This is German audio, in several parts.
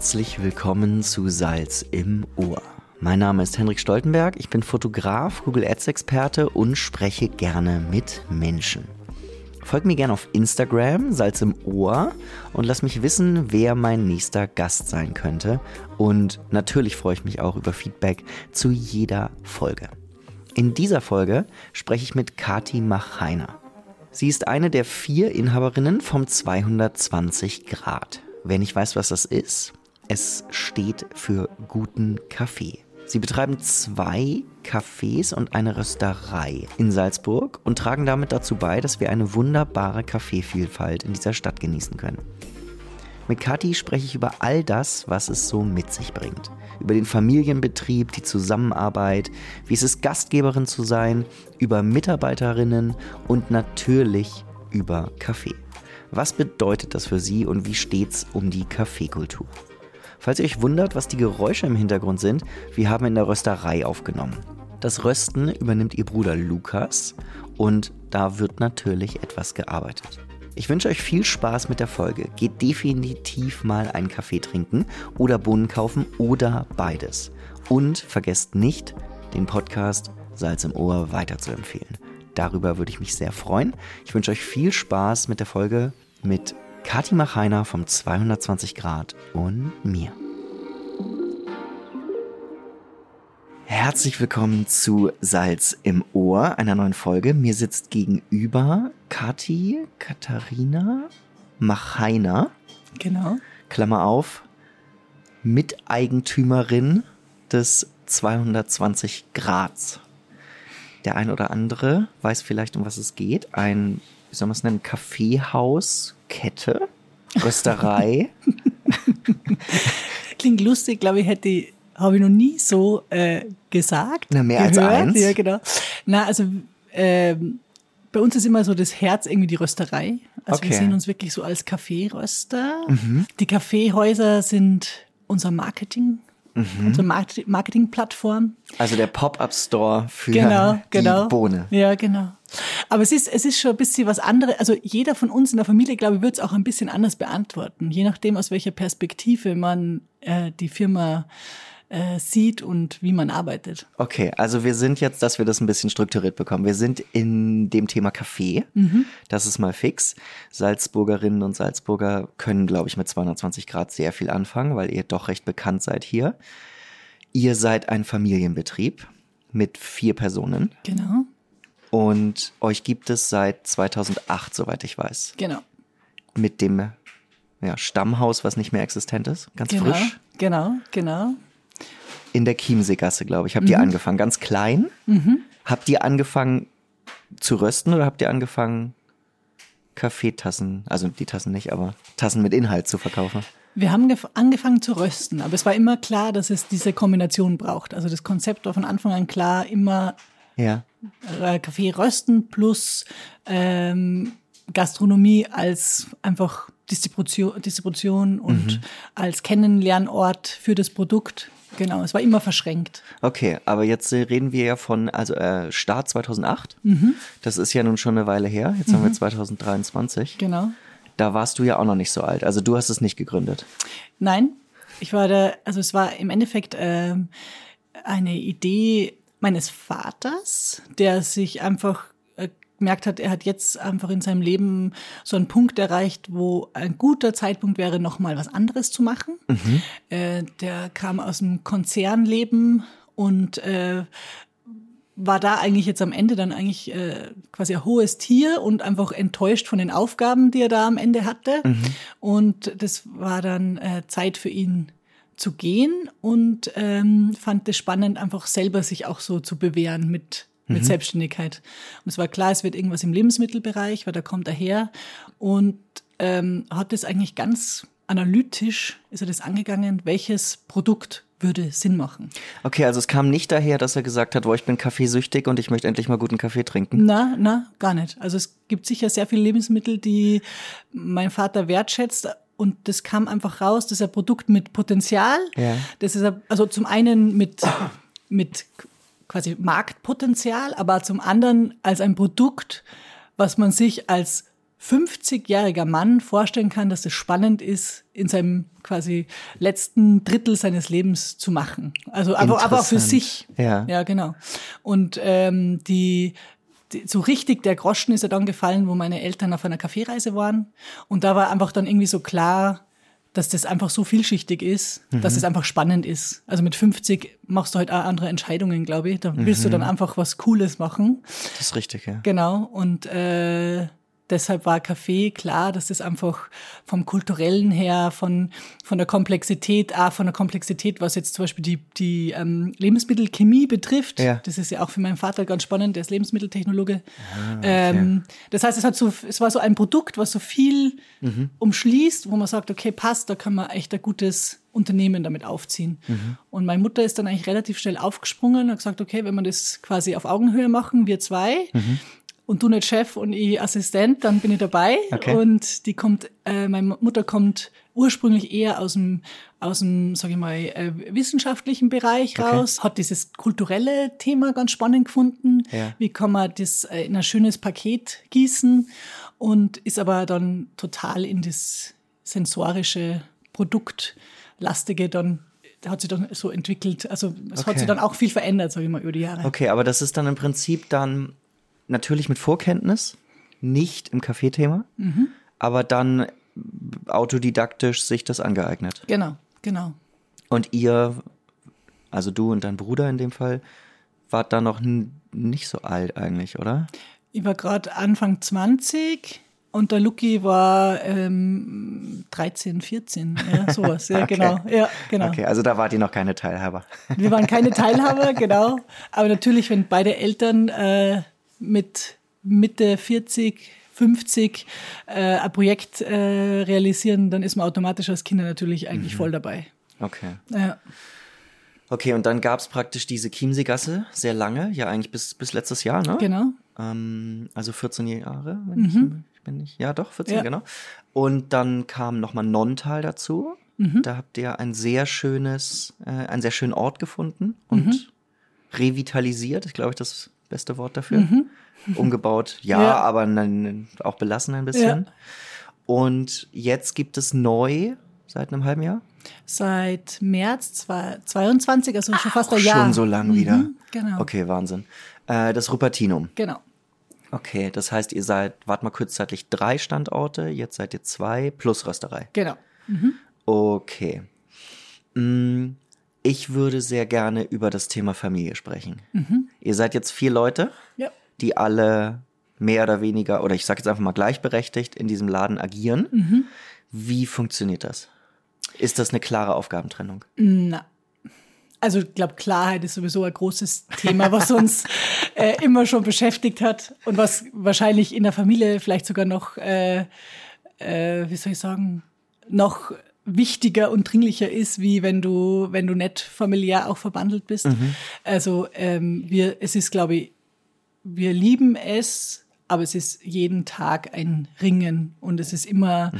Herzlich willkommen zu Salz im Ohr. Mein Name ist Henrik Stoltenberg, ich bin Fotograf, Google Ads Experte und spreche gerne mit Menschen. Folgt mir gerne auf Instagram, Salz im Ohr, und lass mich wissen, wer mein nächster Gast sein könnte. Und natürlich freue ich mich auch über Feedback zu jeder Folge. In dieser Folge spreche ich mit Kati Machainer. Sie ist eine der vier Inhaberinnen vom 220 Grad. Wer nicht weiß, was das ist, es steht für guten Kaffee. Sie betreiben zwei Cafés und eine Rösterei in Salzburg und tragen damit dazu bei, dass wir eine wunderbare Kaffeevielfalt in dieser Stadt genießen können. Mit Kathi spreche ich über all das, was es so mit sich bringt. Über den Familienbetrieb, die Zusammenarbeit, wie es ist, Gastgeberin zu sein, über Mitarbeiterinnen und natürlich über Kaffee. Was bedeutet das für Sie und wie steht's um die Kaffeekultur? Falls ihr euch wundert, was die Geräusche im Hintergrund sind, wir haben in der Rösterei aufgenommen. Das Rösten übernimmt ihr Bruder Lukas und da wird natürlich etwas gearbeitet. Ich wünsche euch viel Spaß mit der Folge. Geht definitiv mal einen Kaffee trinken oder Bohnen kaufen oder beides. Und vergesst nicht, den Podcast Salz im Ohr weiterzuempfehlen. Darüber würde ich mich sehr freuen. Ich wünsche euch viel Spaß mit der Folge mit Kati Machainer vom 220 Grad und mir. Herzlich willkommen zu Salz im Ohr, einer neuen Folge. Mir sitzt gegenüber Kati Katharina Machainer. Genau. Klammer auf, Miteigentümerin des 220 Grads. Der ein oder andere weiß vielleicht, um was es geht. Ein, wie soll man es nennen, Kaffeehaus, Kette, Rösterei. Klingt lustig, glaube ich, hätte habe ich noch nie so äh, gesagt. Na, mehr gehört. als eins. Ja, genau. Na, also ähm, bei uns ist immer so das Herz irgendwie die Rösterei. Also wir Okay. sehen uns wirklich so als Kaffeeröster. Mhm. Die Kaffeehäuser sind unser Marketing, Mhm. unsere Market- Marketingplattform. Also der Pop-Up-Store für Genau, die genau. Bohne. Ja, genau. Aber es ist, es ist schon ein bisschen was anderes. Also jeder von uns in der Familie, glaube ich, wird es auch ein bisschen anders beantworten. Je nachdem, aus welcher Perspektive man äh, die Firma äh, sieht und wie man arbeitet. Okay, also wir sind jetzt, dass wir das ein bisschen strukturiert bekommen. Wir sind in dem Thema Kaffee. Das ist mal fix. Salzburgerinnen und Salzburger können, glaube ich, mit 220 Grad sehr viel anfangen, weil ihr doch recht bekannt seid hier. Ihr seid ein Familienbetrieb mit vier Personen Genau, und euch gibt es seit 2008, soweit ich weiß. genau. Mit dem ja, Stammhaus, was nicht mehr existent ist. Ganz Genau, frisch. genau, genau. in der Chiemseegasse, glaube ich. Habt ihr angefangen? Ganz klein? Habt ihr angefangen zu rösten oder habt ihr angefangen, Kaffeetassen, also die Tassen nicht, aber Tassen mit Inhalt zu verkaufen? Wir haben gef- angefangen zu rösten, aber es war immer klar, dass es diese Kombination braucht. Also das Konzept war von Anfang an klar, immer Ja. äh, Kaffee rösten plus ähm, Gastronomie als einfach Distribution, Distribution und als Kennenlernort für das Produkt. Genau, es war immer verschränkt. Okay, aber jetzt äh, reden wir ja von, also äh, Start 2008. Das ist ja nun schon eine Weile her. Jetzt haben wir 2023. Genau. Da warst du ja auch noch nicht so alt. Also du hast es nicht gegründet. Nein, ich war da, also es war im Endeffekt ähm, eine Idee meines Vaters, der sich einfach äh, gemerkt hat, er hat jetzt einfach in seinem Leben so einen Punkt erreicht, wo ein guter Zeitpunkt wäre, nochmal was anderes zu machen. Äh, der kam aus dem Konzernleben und äh, war da eigentlich jetzt am Ende dann eigentlich äh, quasi ein hohes Tier und einfach enttäuscht von den Aufgaben, die er da am Ende hatte. Und das war dann Zeit für ihn zu gehen und ähm, fand es spannend, einfach selber sich auch so zu bewähren mit, mit Selbstständigkeit. Und es war klar, es wird irgendwas im Lebensmittelbereich, weil da kommt er her und ähm, hat das eigentlich ganz analytisch, ist er das angegangen, welches Produkt würde Sinn machen. Okay, also es kam nicht daher, dass er gesagt hat, wo ich bin kaffeesüchtig und ich möchte endlich mal guten Kaffee trinken. Na, na, gar nicht. Also es gibt sicher sehr viele Lebensmittel, die mein Vater wertschätzt. Und das kam einfach raus, das ist ein Produkt mit Potenzial. Ja. Das ist ein, also zum einen mit, mit quasi Marktpotenzial, aber zum anderen als ein Produkt, was man sich als 50-jähriger Mann vorstellen kann, dass es spannend ist, in seinem quasi letzten Drittel seines Lebens zu machen. Also aber, aber auch für sich. Ja. Ja, genau. Und ähm, die, die so richtig der Groschen ist ja dann gefallen, wo meine Eltern auf einer Kaffeereise waren. Und da war einfach dann irgendwie so klar, dass das einfach so vielschichtig ist, mhm. dass es einfach spannend ist. Also mit 50 machst du halt auch andere Entscheidungen, glaube ich. Da willst mhm. du dann einfach was Cooles machen. Das ist richtig, ja. Genau. Und äh, deshalb war Kaffee klar, dass das einfach vom kulturellen her, von, von der Komplexität, auch von der Komplexität, was jetzt zum Beispiel die, die ähm, Lebensmittelchemie betrifft. Ja. Das ist ja auch für meinen Vater ganz spannend, der ist Lebensmitteltechnologe. Ah, okay. ähm, das heißt, es hat so, es war so ein Produkt, was so viel mhm. umschließt, wo man sagt, okay, passt, da kann man echt ein gutes Unternehmen damit aufziehen. Mhm. Und meine Mutter ist dann eigentlich relativ schnell aufgesprungen und hat gesagt, okay, wenn wir das quasi auf Augenhöhe machen, wir zwei, mhm und du nicht Chef und ich Assistent, dann bin ich dabei. Okay. Und die kommt, äh, meine Mutter kommt ursprünglich eher aus dem, aus dem, sag ich mal, äh, wissenschaftlichen Bereich Okay. raus, hat dieses kulturelle Thema ganz spannend gefunden. Ja. Wie kann man das äh, in ein schönes Paket gießen und ist aber dann total in das sensorische Produktlastige dann hat sich dann so entwickelt. Also es Okay. hat sich dann auch viel verändert, sage ich mal, über die Jahre. Okay, aber das ist dann im Prinzip dann natürlich mit Vorkenntnis, nicht im Kaffeethema, Mhm. aber dann autodidaktisch sich das angeeignet. Genau, genau. Und ihr, also du und dein Bruder in dem Fall, wart da noch nicht so alt eigentlich, oder? Ich war gerade Anfang 20 und der Luki war ähm, 13, 14, ja, sowas. Ja, Okay. genau. Ja, genau. Okay, also da wart ihr noch keine Teilhaber. Wir waren keine Teilhaber, genau. Aber natürlich, wenn beide Eltern äh, mit Mitte 40, 50 äh, ein Projekt äh, realisieren, dann ist man automatisch als Kinder natürlich Mhm. eigentlich voll dabei. Okay. Ja. Okay, und dann gab's praktisch diese Chiemsee-Gasse sehr lange, ja eigentlich bis, bis letztes Jahr, ne? Genau. Ähm, also 14 Jahre, wenn ich, ich bin nicht, ja doch, 14, Ja. genau. Und dann kam nochmal Nonntal dazu. Da habt ihr ein sehr schönes, äh, einen sehr schönen Ort gefunden und revitalisiert, ist glaube ich das beste Wort dafür. Umgebaut, ja, Ja. aber dann auch belassen ein bisschen. Ja. Und jetzt gibt es neu, seit einem halben Jahr, Seit März 2022, also schon fast ein Jahr. schon so lang wieder. Mhm, genau. Okay, Wahnsinn. Äh, das Rupertinum. Genau. Okay, das heißt, ihr seid, wart mal kurzzeitig drei Standorte, jetzt seid ihr zwei plus Rösterei. Genau. Okay. Ich würde sehr gerne über das Thema Familie sprechen. Ihr seid jetzt vier Leute, Ja. die alle mehr oder weniger, oder ich sage jetzt einfach mal gleichberechtigt in diesem Laden agieren. Wie funktioniert das? Ist das eine klare Aufgabentrennung? Na. Also ich glaube, Klarheit ist sowieso ein großes Thema, was uns äh, immer schon beschäftigt hat und was wahrscheinlich in der Familie vielleicht sogar noch, äh, äh, wie soll ich sagen, noch wichtiger und dringlicher ist, wie wenn du, wenn du nicht familiär auch verbandelt bist. Also ähm, wir, es ist, glaube ich, wir lieben es, aber es ist jeden Tag ein Ringen und es ist immer,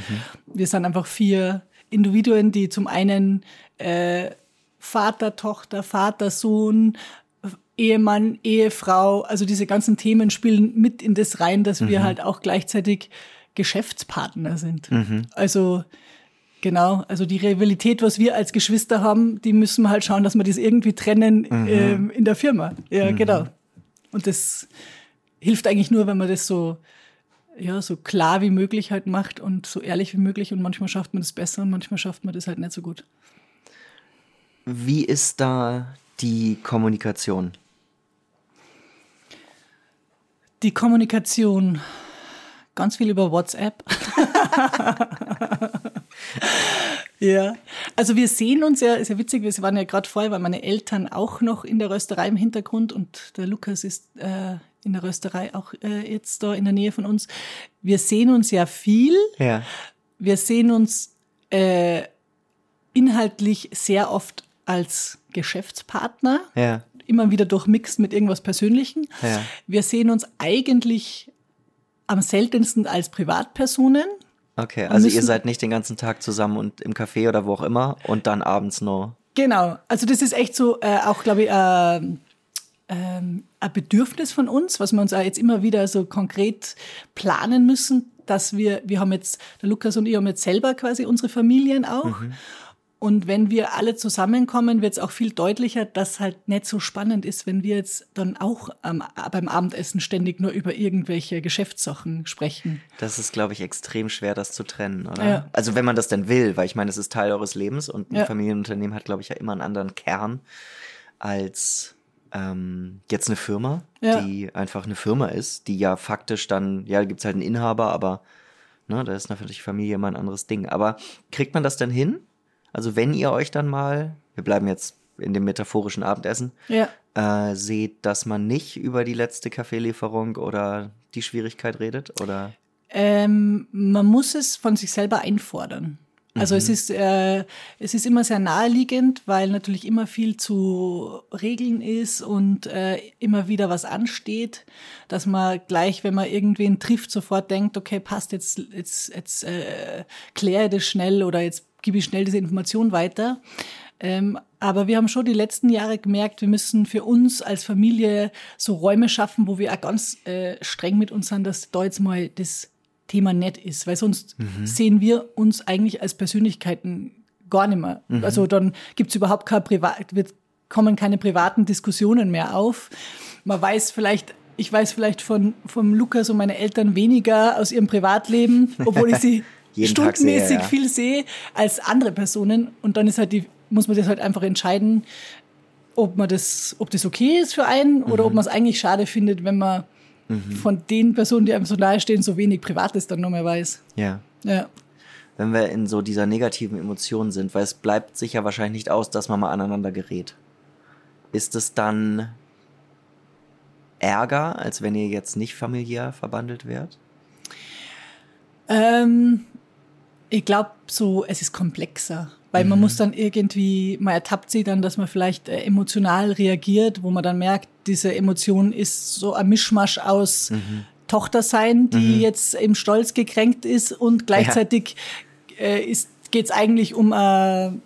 wir sind einfach vier Individuen, die zum einen äh, Vater, Tochter, Vater, Sohn, Ehemann, Ehefrau, also diese ganzen Themen spielen mit in das rein, dass wir halt auch gleichzeitig Geschäftspartner sind. Also Genau, also die Rivalität, was wir als Geschwister haben, die müssen wir halt schauen, dass wir das irgendwie trennen ähm, in der Firma. Ja, genau. Und das hilft eigentlich nur, wenn man das so, ja, so klar wie möglich halt macht und so ehrlich wie möglich. Und manchmal schafft man das besser und manchmal schafft man das halt nicht so gut. Wie ist da die Kommunikation? Die Kommunikation, ganz viel über WhatsApp. ja, also wir sehen uns ja, ist ja witzig, wir waren ja gerade vorher, weil meine Eltern auch noch in der Rösterei im Hintergrund und der Lukas ist äh, in der Rösterei auch äh, jetzt da in der Nähe von uns. Wir sehen uns ja viel. Ja. Wir sehen uns äh, inhaltlich sehr oft als Geschäftspartner Ja. immer wieder durchmixt mit irgendwas Persönlichem. Ja. Wir sehen uns eigentlich am seltensten als Privatpersonen. Okay, also ihr müssen- seid nicht den ganzen Tag zusammen und im Café oder wo auch immer und dann abends nur. Genau, also das ist echt so äh, auch, glaube ich, äh, ähm, ein Bedürfnis von uns, was wir uns auch jetzt immer wieder so konkret planen müssen, dass wir, wir haben jetzt, der Lukas und ich haben jetzt selber quasi unsere Familien auch. Mhm. Und wenn wir alle zusammenkommen, wird es auch viel deutlicher, dass halt nicht so spannend ist, wenn wir jetzt dann auch ähm, beim Abendessen ständig nur über irgendwelche Geschäftssachen sprechen. Das ist, glaube ich, extrem schwer, das zu trennen, oder? Ja. Also wenn man das denn will, weil ich meine, es ist Teil eures Lebens und ein ja. Familienunternehmen hat, glaube ich, ja immer einen anderen Kern als ähm, jetzt eine Firma, ja. die einfach eine Firma ist, die ja faktisch dann, ja, gibt es halt einen Inhaber, aber ne, da ist natürlich Familie immer ein anderes Ding. Aber kriegt man das denn hin? Also wenn ihr euch dann mal, wir bleiben jetzt in dem metaphorischen Abendessen, ja. äh, seht, dass man nicht über die letzte Kaffeelieferung oder die Schwierigkeit redet? Oder? Ähm, man muss es von sich selber einfordern. Also mhm. es ist äh, es ist immer sehr naheliegend, weil natürlich immer viel zu regeln ist und äh, immer wieder was ansteht, dass man gleich, wenn man irgendwen trifft, sofort denkt, okay, passt jetzt jetzt jetzt äh, kläre das schnell oder jetzt gebe ich schnell diese Information weiter. Ähm, aber wir haben schon die letzten Jahre gemerkt, wir müssen für uns als Familie so Räume schaffen, wo wir auch ganz äh, streng mit uns sind, dass da jetzt mal das Thema nett ist, weil sonst mhm. sehen wir uns eigentlich als Persönlichkeiten gar nicht mehr. Mhm. Also dann gibt's überhaupt kein Privat, wird, kommen keine privaten Diskussionen mehr auf. Man weiß vielleicht, ich weiß vielleicht von vom Lukas und meine Eltern weniger aus ihrem Privatleben, obwohl ich sie stundenmäßig sehe, ja. viel sehe als andere Personen. Und dann ist halt die, muss man das halt einfach entscheiden, ob man das, ob das okay ist für einen mhm. oder ob man es eigentlich schade findet, wenn man mhm. von den Personen, die einem so nahe stehen, so wenig Privates dann noch mehr weiß. Ja. Ja. Wenn wir in so dieser negativen Emotion sind, weil es bleibt sicher wahrscheinlich nicht aus, dass man mal aneinander gerät. Ist es dann Ärger, als wenn ihr jetzt nicht familiär verbandelt wärt? Ähm, ich glaube, so, es ist komplexer. Weil man mhm. muss dann irgendwie, man ertappt sie dann, dass man vielleicht äh, emotional reagiert, wo man dann merkt, diese Emotion ist so ein Mischmasch aus mhm. Tochter sein, die mhm. jetzt im Stolz gekränkt ist und gleichzeitig ja. äh, geht es eigentlich um eine,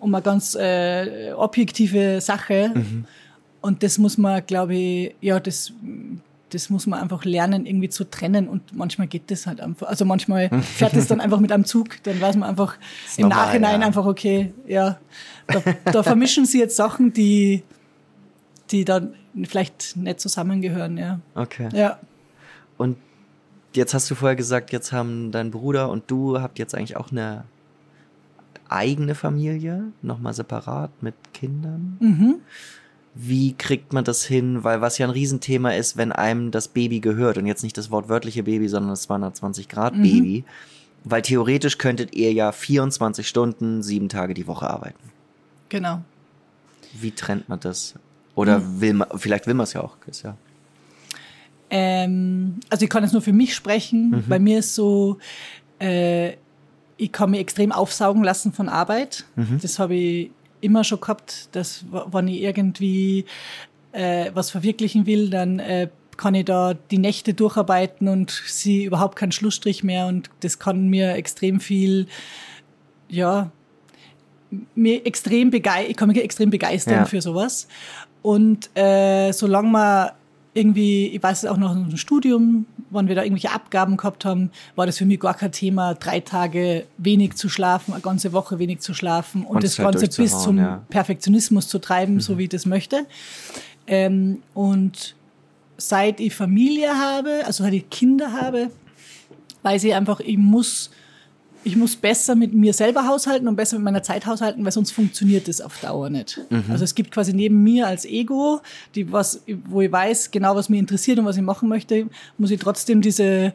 um eine ganz äh, objektive Sache. Mhm. Und das muss man, glaube ich, ja, das das muss man einfach lernen, irgendwie zu trennen. Und manchmal geht das halt einfach. Also manchmal fährt es dann einfach mit einem Zug, dann weiß man einfach im normal, Nachhinein ja. einfach, okay, ja, da, da vermischen sie jetzt Sachen, die, die dann vielleicht nicht zusammengehören, ja. Okay. Ja. Und jetzt hast du vorher gesagt, jetzt haben dein Bruder und du habt jetzt eigentlich auch eine eigene Familie, nochmal separat mit Kindern. Mhm wie kriegt man das hin? Weil was ja ein Riesenthema ist, wenn einem das Baby gehört und jetzt nicht das wortwörtliche Baby, sondern das 220 Grad mhm. Baby. Weil theoretisch könntet ihr ja 24 Stunden, sieben Tage die Woche arbeiten. Genau. Wie trennt man das? Oder mhm. will man, vielleicht will man es ja auch, Chris, ja. Ähm, also ich kann jetzt nur für mich sprechen. Mhm. Bei mir ist so, äh, ich kann mich extrem aufsaugen lassen von Arbeit. Mhm. Das habe ich immer schon gehabt, dass wenn ich irgendwie äh, was verwirklichen will, dann äh, kann ich da die Nächte durcharbeiten und sie überhaupt keinen Schlussstrich mehr und das kann mir extrem viel, ja, mir extrem begeistern, ich kann mich extrem begeistern ja. für sowas. Und äh, solange man irgendwie, ich weiß es auch noch im Studium, wenn wir da irgendwelche Abgaben gehabt haben, war das für mich gar kein Thema, drei Tage wenig zu schlafen, eine ganze Woche wenig zu schlafen und, und das Ganze bis zum ja. Perfektionismus zu treiben, mhm. so wie ich das möchte. Ähm, und seit ich Familie habe, also seit ich Kinder habe, weiß ich einfach, ich muss ich muss besser mit mir selber haushalten und besser mit meiner Zeit haushalten, weil sonst funktioniert das auf Dauer nicht. Mhm. Also es gibt quasi neben mir als Ego, die was, wo ich weiß genau, was mich interessiert und was ich machen möchte, muss ich trotzdem diese, äh,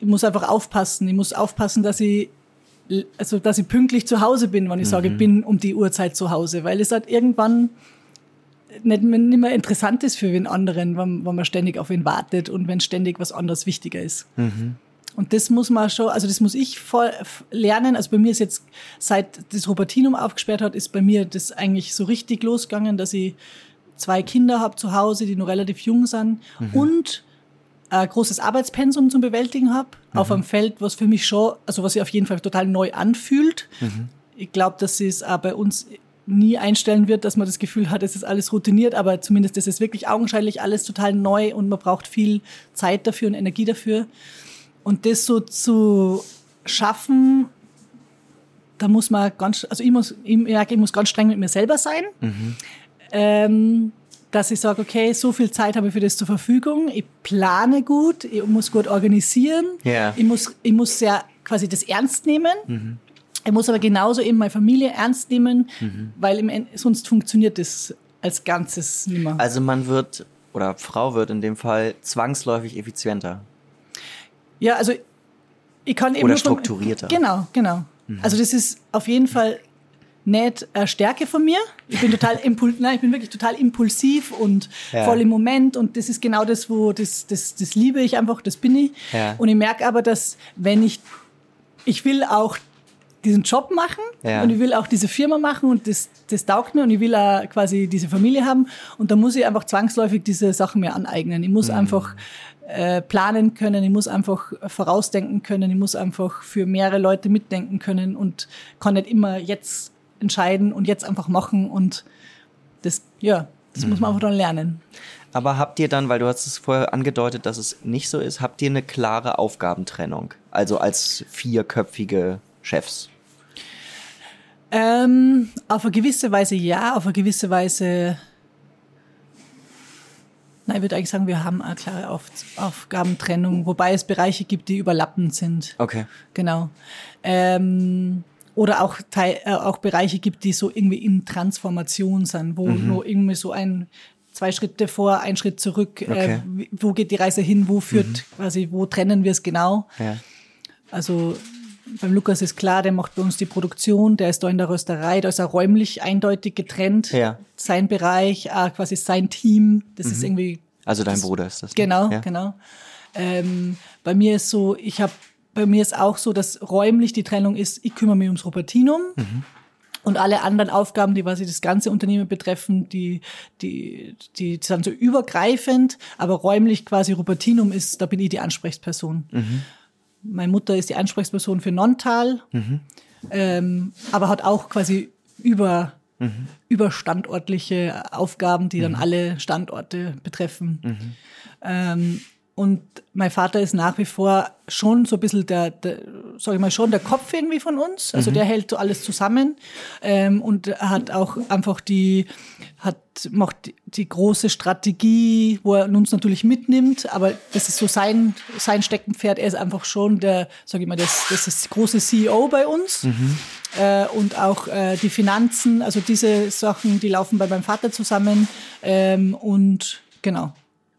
ich muss einfach aufpassen. Ich muss aufpassen, dass ich also dass ich pünktlich zu Hause bin, wenn ich mhm. sage, ich bin um die Uhrzeit zu Hause, weil es halt irgendwann nicht, nicht mehr interessant ist für den anderen, wenn, wenn man ständig auf ihn wartet und wenn ständig was anderes wichtiger ist. Mhm. Und das muss man schon, also das muss ich voll lernen. Also bei mir ist jetzt, seit das Robertinum aufgesperrt hat, ist bei mir das eigentlich so richtig losgegangen, dass ich zwei Kinder habe zu Hause, die noch relativ jung sind mhm. und ein großes Arbeitspensum zum Bewältigen habe, mhm. auf einem Feld, was für mich schon, also was sich auf jeden Fall total neu anfühlt. Mhm. Ich glaube, dass es auch bei uns nie einstellen wird, dass man das Gefühl hat, es ist alles routiniert, aber zumindest ist es wirklich augenscheinlich alles total neu und man braucht viel Zeit dafür und Energie dafür. Und das so zu schaffen, da muss man ganz, also ich muss, ich ich muss ganz streng mit mir selber sein, mhm. ähm, dass ich sage, okay, so viel Zeit habe ich für das zur Verfügung, ich plane gut, ich muss gut organisieren, yeah. ich muss, ich muss sehr quasi das ernst nehmen. Mhm. Ich muss aber genauso eben meine Familie ernst nehmen, mhm. weil im, sonst funktioniert das als Ganzes nicht mehr. Also man wird, oder Frau wird in dem Fall zwangsläufig effizienter. Ja, also ich kann eben. Oder strukturierter. Von, genau, genau. Mhm. Also das ist auf jeden Fall nicht eine Stärke von mir. Ich bin total impul nein, ich bin wirklich total impulsiv und ja. voll im Moment und das ist genau das, wo das, das, das liebe ich einfach, das bin ich. Ja. Und ich merke aber, dass wenn ich, ich will auch diesen Job machen ja. und ich will auch diese Firma machen und das, das taugt mir und ich will auch quasi diese Familie haben und da muss ich einfach zwangsläufig diese Sachen mir aneignen. Ich muss mhm. einfach äh, planen können, ich muss einfach vorausdenken können, ich muss einfach für mehrere Leute mitdenken können und kann nicht immer jetzt entscheiden und jetzt einfach machen und das, ja, das mhm. muss man mhm. einfach dann lernen. Aber habt ihr dann, weil du hast es vorher angedeutet, dass es nicht so ist, habt ihr eine klare Aufgabentrennung? Also als vierköpfige Chefs? Ähm, auf eine gewisse Weise ja, auf eine gewisse Weise Nein, ich würde eigentlich sagen, wir haben eine klare Auf Aufgabentrennung, wobei es Bereiche gibt, die überlappend sind. Okay. Genau. Ähm, oder auch, Teil, äh, auch Bereiche gibt, die so irgendwie in Transformation sind, wo mhm. nur irgendwie so ein zwei Schritte vor, ein Schritt zurück, äh, okay. äh, wo geht die Reise hin, wo führt mhm. quasi, wo trennen wir es genau. Ja. Also beim Lukas ist klar, der macht bei uns die Produktion, der ist da in der Rösterei, da ist er räumlich eindeutig getrennt. Ja. Sein Bereich, äh, quasi sein Team, das mhm. ist irgendwie. Also dein das, Bruder ist das. Ne? Genau, ja. genau. Ähm, bei mir ist so, ich habe, bei mir ist auch so, dass räumlich die Trennung ist, ich kümmere mich ums Rupertinum. Mhm. Und alle anderen Aufgaben, die quasi das ganze Unternehmen betreffen, die, die, die sind so übergreifend, aber räumlich quasi Rupertinum ist, da bin ich die Ansprechperson. Mhm. Meine Mutter ist die Ansprechperson für Nontal, mhm. ähm, aber hat auch quasi über, mhm. überstandortliche Aufgaben, die dann mhm. alle Standorte betreffen. Mhm. Ähm, und mein Vater ist nach wie vor schon so ein bisschen der, der sag ich mal, schon der Kopf irgendwie von uns. Also mhm. der hält so alles zusammen ähm, und hat auch einfach die, hat, macht die, große Strategie, wo er uns natürlich mitnimmt, aber das ist so sein, sein Steckenpferd. Er ist einfach schon der, sag ich mal, das, das ist große CEO bei uns. Mhm. Äh, und auch äh, die Finanzen, also diese Sachen, die laufen bei meinem Vater zusammen. Ähm, und genau.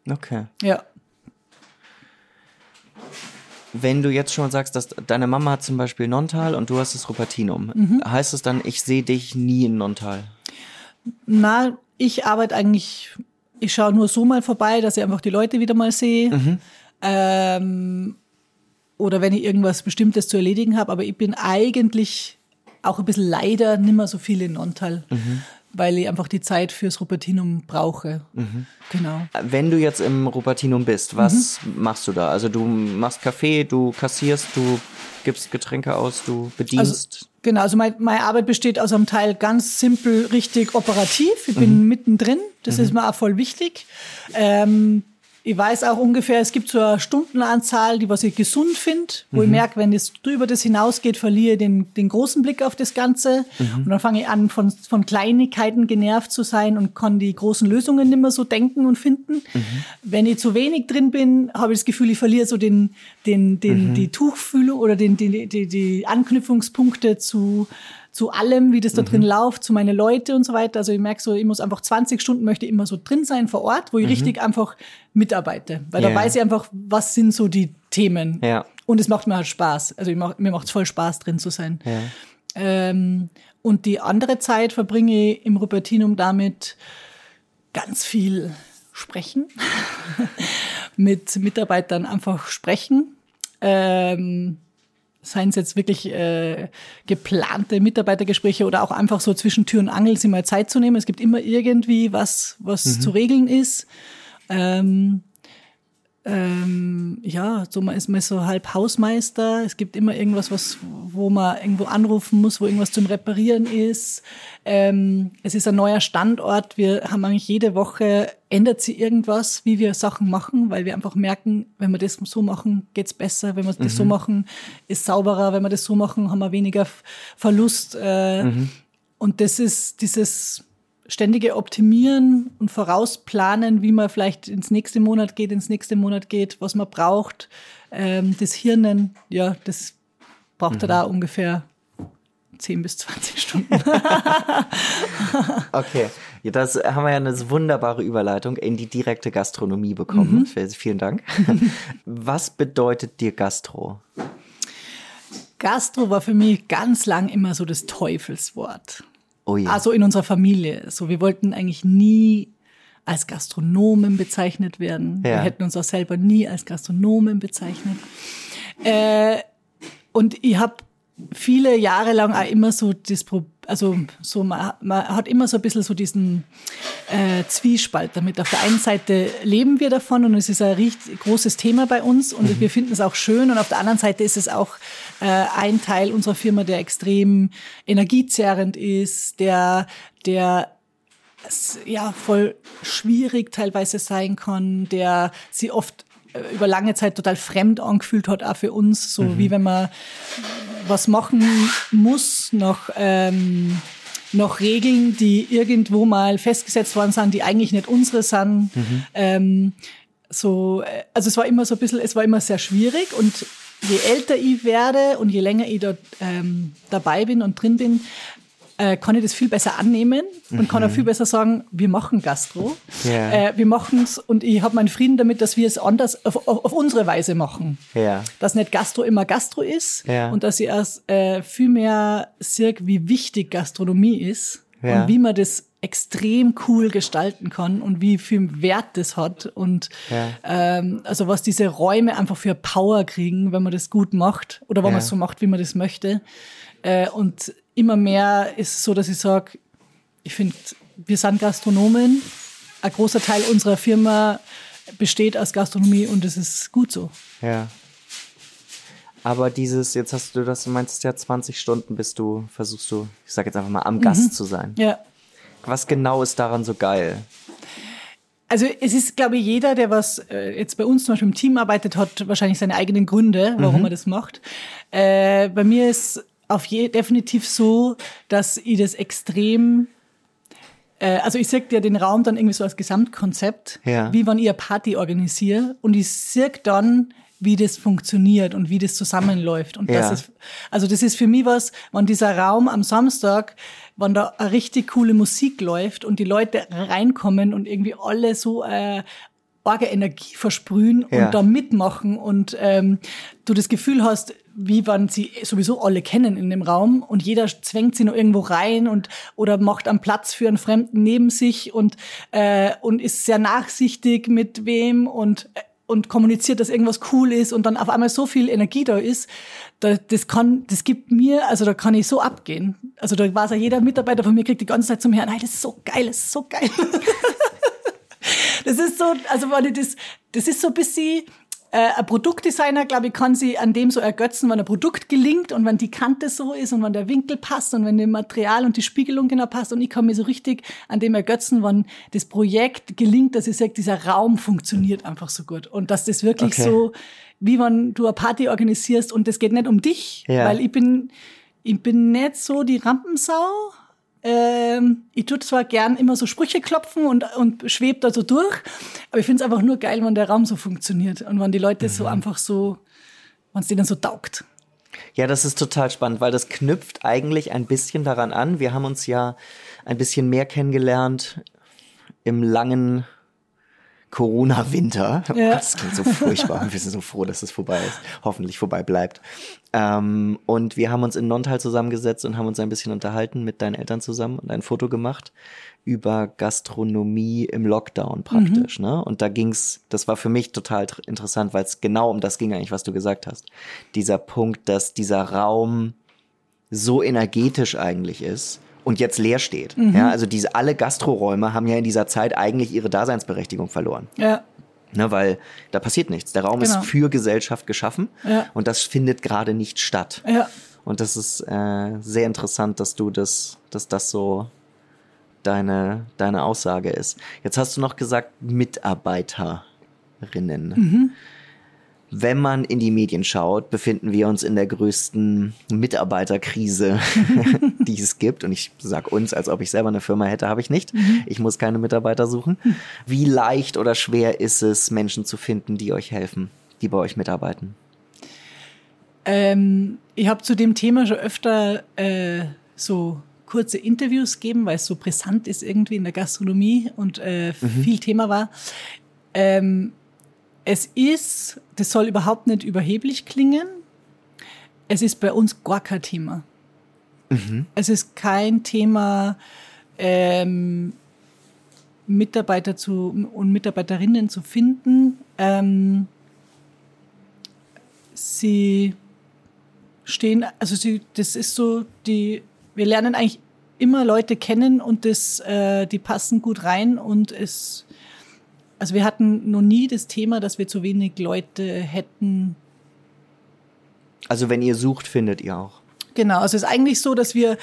Okay. Ja wenn du jetzt schon sagst, dass deine Mama hat zum Beispiel Nontal und du hast das Rupertinum, mhm. heißt es dann, ich sehe dich nie in Nontal? Na, ich arbeite eigentlich, ich schaue nur so mal vorbei, dass ich einfach die Leute wieder mal sehe. Mhm. Ähm, oder wenn ich irgendwas Bestimmtes zu erledigen habe, aber ich bin eigentlich auch ein bisschen leider nimmer so viel in Nontal. Mhm weil ich einfach die Zeit fürs Rupertinum brauche. Mhm. Genau. Wenn du jetzt im Rupertinum bist, was mhm. machst du da? Also du machst Kaffee, du kassierst, du gibst Getränke aus, du bedienst. Also, genau, also mein, meine Arbeit besteht aus einem Teil ganz simpel, richtig operativ. Ich bin mhm. mittendrin, das ist mhm. mir auch voll wichtig. Ähm, ich weiß auch ungefähr, es gibt so eine Stundenanzahl, die was ich gesund finde, wo mhm. ich merke, wenn es drüber das hinausgeht, verliere ich den, den großen Blick auf das Ganze. Mhm. Und dann fange ich an, von, von Kleinigkeiten genervt zu sein und kann die großen Lösungen nicht mehr so denken und finden. Mhm. Wenn ich zu wenig drin bin, habe ich das Gefühl, ich verliere so den, den, den, mhm. die Tuchfühlung oder den, die, die, die Anknüpfungspunkte zu, zu allem, wie das da drin mhm. läuft, zu meine Leute und so weiter. Also ich merke so, ich muss einfach 20 Stunden möchte immer so drin sein vor Ort, wo ich mhm. richtig einfach mitarbeite. Weil yeah. da weiß ich einfach, was sind so die Themen. Ja. Und es macht mir halt Spaß. Also mach, mir macht es voll Spaß, drin zu sein. Ja. Ähm, und die andere Zeit verbringe ich im Rupertinum damit ganz viel sprechen. Mit Mitarbeitern einfach sprechen. Ähm, seien es jetzt wirklich äh, geplante Mitarbeitergespräche oder auch einfach so zwischen Tür und Angel sich mal Zeit zu nehmen. Es gibt immer irgendwie was, was mhm. zu regeln ist. Ähm, ähm, ja, so man ist man so halb Hausmeister. Es gibt immer irgendwas, was, wo man irgendwo anrufen muss, wo irgendwas zum Reparieren ist. Ähm, es ist ein neuer Standort. Wir haben eigentlich jede Woche ändert sich irgendwas, wie wir Sachen machen, weil wir einfach merken, wenn wir das so machen, geht's besser. Wenn wir das so Mhm. machen, ist sauberer. Wenn wir das so machen, haben wir weniger Verlust. Äh, Mhm. Und das ist dieses ständige Optimieren und Vorausplanen, wie man vielleicht ins nächste Monat geht, ins nächste Monat geht, was man braucht. Ähm, das Hirnen, ja, das braucht Mhm. er da ungefähr 10 bis 20 Stunden. Okay, ja, das haben wir ja eine wunderbare Überleitung in die direkte Gastronomie bekommen. Mhm. Vielen Dank. Was bedeutet dir Gastro? Gastro war für mich ganz lang immer so das Teufelswort. Oh ja. Also in unserer Familie. So, wir wollten eigentlich nie als Gastronomen bezeichnet werden. Ja. Wir hätten uns auch selber nie als Gastronomen bezeichnet. Äh, und ich habe viele Jahre lang auch immer so das also so man, man hat immer so ein bisschen so diesen äh, Zwiespalt damit. Auf der einen Seite leben wir davon und es ist ein richtig großes Thema bei uns und wir finden es auch schön und auf der anderen Seite ist es auch äh, ein Teil unserer Firma, der extrem energiezerrend ist, der der ja voll schwierig teilweise sein kann, der sie oft über lange Zeit total fremd angefühlt hat, auch für uns, so wie wenn man was machen muss, noch, ähm, noch Regeln, die irgendwo mal festgesetzt worden sind, die eigentlich nicht unsere sind. Ähm, so, äh, also es war immer so ein bisschen, es war immer sehr schwierig. Und je älter ich werde und je länger ich dort ähm, dabei bin und drin bin, äh, kann ich das viel besser annehmen und kann auch viel besser sagen, wir machen Gastro. Ja. Äh, wir machen's und ich habe meinen Frieden damit, dass wir es anders auf, auf, auf unsere Weise machen Ja. dass nicht Gastro immer Gastro ist Ja. und dass ich erst äh, viel mehr sehe, wie wichtig Gastronomie ist und wie man das extrem cool gestalten kann und wie viel Wert das hat und ähm, also was diese Räume einfach für Power kriegen, wenn man das gut macht oder wenn man es so macht, wie man das möchte. Äh, und immer mehr ist es so, dass ich sage, ich finde, wir sind Gastronomen. Ein großer Teil unserer Firma besteht aus Gastronomie und es ist gut so. Ja. Aber dieses, jetzt hast du das, du meinst ja 20 Stunden bist du, versuchst du, ich sag jetzt einfach mal, am Gast zu sein. Ja. Was genau ist daran so geil? Also es ist, glaube ich, jeder, der was äh, jetzt bei uns zum Beispiel im Team arbeitet, hat wahrscheinlich seine eigenen Gründe, warum er das macht. Äh, bei mir ist auf je definitiv so, dass ich das extrem äh, also ich sehe ja den Raum dann irgendwie so als Gesamtkonzept, Ja. wie wenn ich eine Party organisiere und ich sehe dann, wie das funktioniert und wie das zusammenläuft. Und Ja. das ist, also das ist für mich was, wenn dieser Raum am Samstag, wenn da eine richtig coole Musik läuft und die Leute reinkommen und irgendwie alle so äh, arge Energie versprühen Ja. und da mitmachen und ähm, du das Gefühl hast, wie wenn sie sowieso alle kennen in dem Raum und jeder zwängt sie nur irgendwo rein und oder macht einen Platz für einen Fremden neben sich und äh, und ist sehr nachsichtig mit wem und äh, und kommuniziert, dass irgendwas cool ist und dann auf einmal so viel Energie da ist, da, das kann, das gibt mir, also da kann ich so abgehen. Also da weiß ja jeder Mitarbeiter von mir kriegt die ganze Zeit zum Herrn, hey, das ist so geil, das ist so geil. Das ist so, also ich das, das ist so ein bisschen, äh, ein Produktdesigner, glaube ich, kann sie an dem so ergötzen, wenn ein Produkt gelingt und wenn die Kante so ist und wenn der Winkel passt und wenn das Material und die Spiegelung genau passt und ich kann mir so richtig an dem ergötzen, wenn das Projekt gelingt, dass ich sage, dieser Raum funktioniert einfach so gut und dass das wirklich Okay. so, wie wenn du eine Party organisierst und das geht nicht um dich, Ja. weil ich bin, ich bin nicht so die Rampensau, ähm, ich tue zwar gern immer so Sprüche klopfen und, und schwebe da so durch, aber ich finde es einfach nur geil, wenn der Raum so funktioniert und wenn die Leute so einfach so, wenn es denen so taugt. Ja, das ist total spannend, weil das knüpft eigentlich ein bisschen daran an. Wir haben uns ja ein bisschen mehr kennengelernt im langen Corona-Winter. Oh Ja. Gott, das klingt so furchtbar. Wir sind so froh, dass es vorbei ist. Hoffentlich vorbei bleibt. Ähm, und wir haben uns in Nontal zusammengesetzt und haben uns ein bisschen unterhalten mit deinen Eltern zusammen und ein Foto gemacht über Gastronomie im Lockdown praktisch. Ne? Und da ging's, das war für mich total interessant, weil es genau um das ging eigentlich, was du gesagt hast. Dieser Punkt, dass dieser Raum so energetisch eigentlich ist und jetzt leer steht. Ja, also diese alle Gastroräume haben ja in dieser Zeit eigentlich ihre Daseinsberechtigung verloren. Ja. Ne, weil da passiert nichts. Der Raum Genau. ist für Gesellschaft geschaffen Ja. und das findet gerade nicht statt. Ja. Und das ist äh, sehr interessant, dass du das, dass das so deine, deine Aussage ist. Jetzt hast du noch gesagt Mitarbeiterinnen. Mhm. Wenn man in die Medien schaut, befinden wir uns in der größten Mitarbeiterkrise, die es gibt. Und ich sag uns, als ob ich selber eine Firma hätte, habe ich nicht. Ich muss keine Mitarbeiter suchen. Wie leicht oder schwer ist es, Menschen zu finden, die euch helfen, die bei euch mitarbeiten? Ähm, ich habe zu dem Thema schon öfter äh, so kurze Interviews gegeben, weil es so brisant ist irgendwie in der Gastronomie und äh, viel Thema war. Ähm, es ist, das soll überhaupt nicht überheblich klingen, es ist bei uns gar kein Thema. Es ist kein Thema, ähm, Mitarbeiter zu und Mitarbeiterinnen zu finden. Ähm, sie stehen, also sie, das ist so, die, wir lernen eigentlich immer Leute kennen und das, äh, die passen gut rein und es, also wir hatten noch nie das Thema, dass wir zu wenig Leute hätten. Also wenn ihr sucht, findet ihr auch. Genau, also es ist eigentlich so, dass wir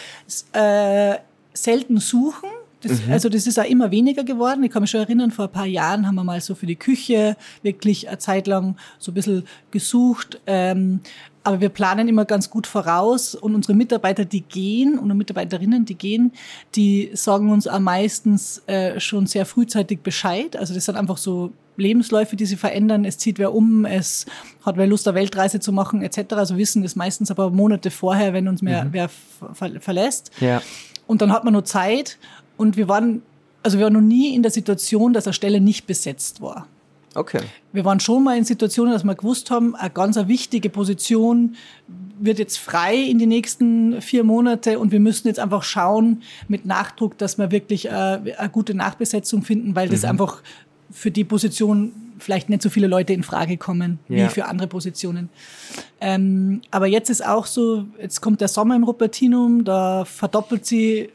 äh, selten suchen. Das, Also das ist auch immer weniger geworden. Ich kann mich schon erinnern, vor ein paar Jahren haben wir mal so für die Küche wirklich eine Zeit lang so ein bisschen gesucht. Ähm, aber wir planen immer ganz gut voraus und unsere Mitarbeiter, die gehen, und Mitarbeiterinnen, die gehen, die sagen uns am meistens äh, schon sehr frühzeitig Bescheid. Also das sind einfach so Lebensläufe, die sich verändern. Es zieht wer um, es hat wer Lust, eine Weltreise zu machen, etc. Also wissen das meistens aber Monate vorher, wenn uns mehr wer ver verlässt. Ja. Und dann hat man nur Zeit und wir waren, also wir waren noch nie in der Situation, dass eine Stelle nicht besetzt war. Okay. Wir waren schon mal in Situationen, dass wir gewusst haben, eine ganz wichtige Position wird jetzt frei in die nächsten vier Monate und wir müssen jetzt einfach schauen mit Nachdruck, dass wir wirklich äh, eine gute Nachbesetzung finden, weil das einfach für die Position vielleicht nicht so viele Leute in Frage kommen Ja. wie für andere Positionen. Ähm, aber jetzt ist auch so, jetzt kommt der Sommer im Rupertinum, da verdoppelt sie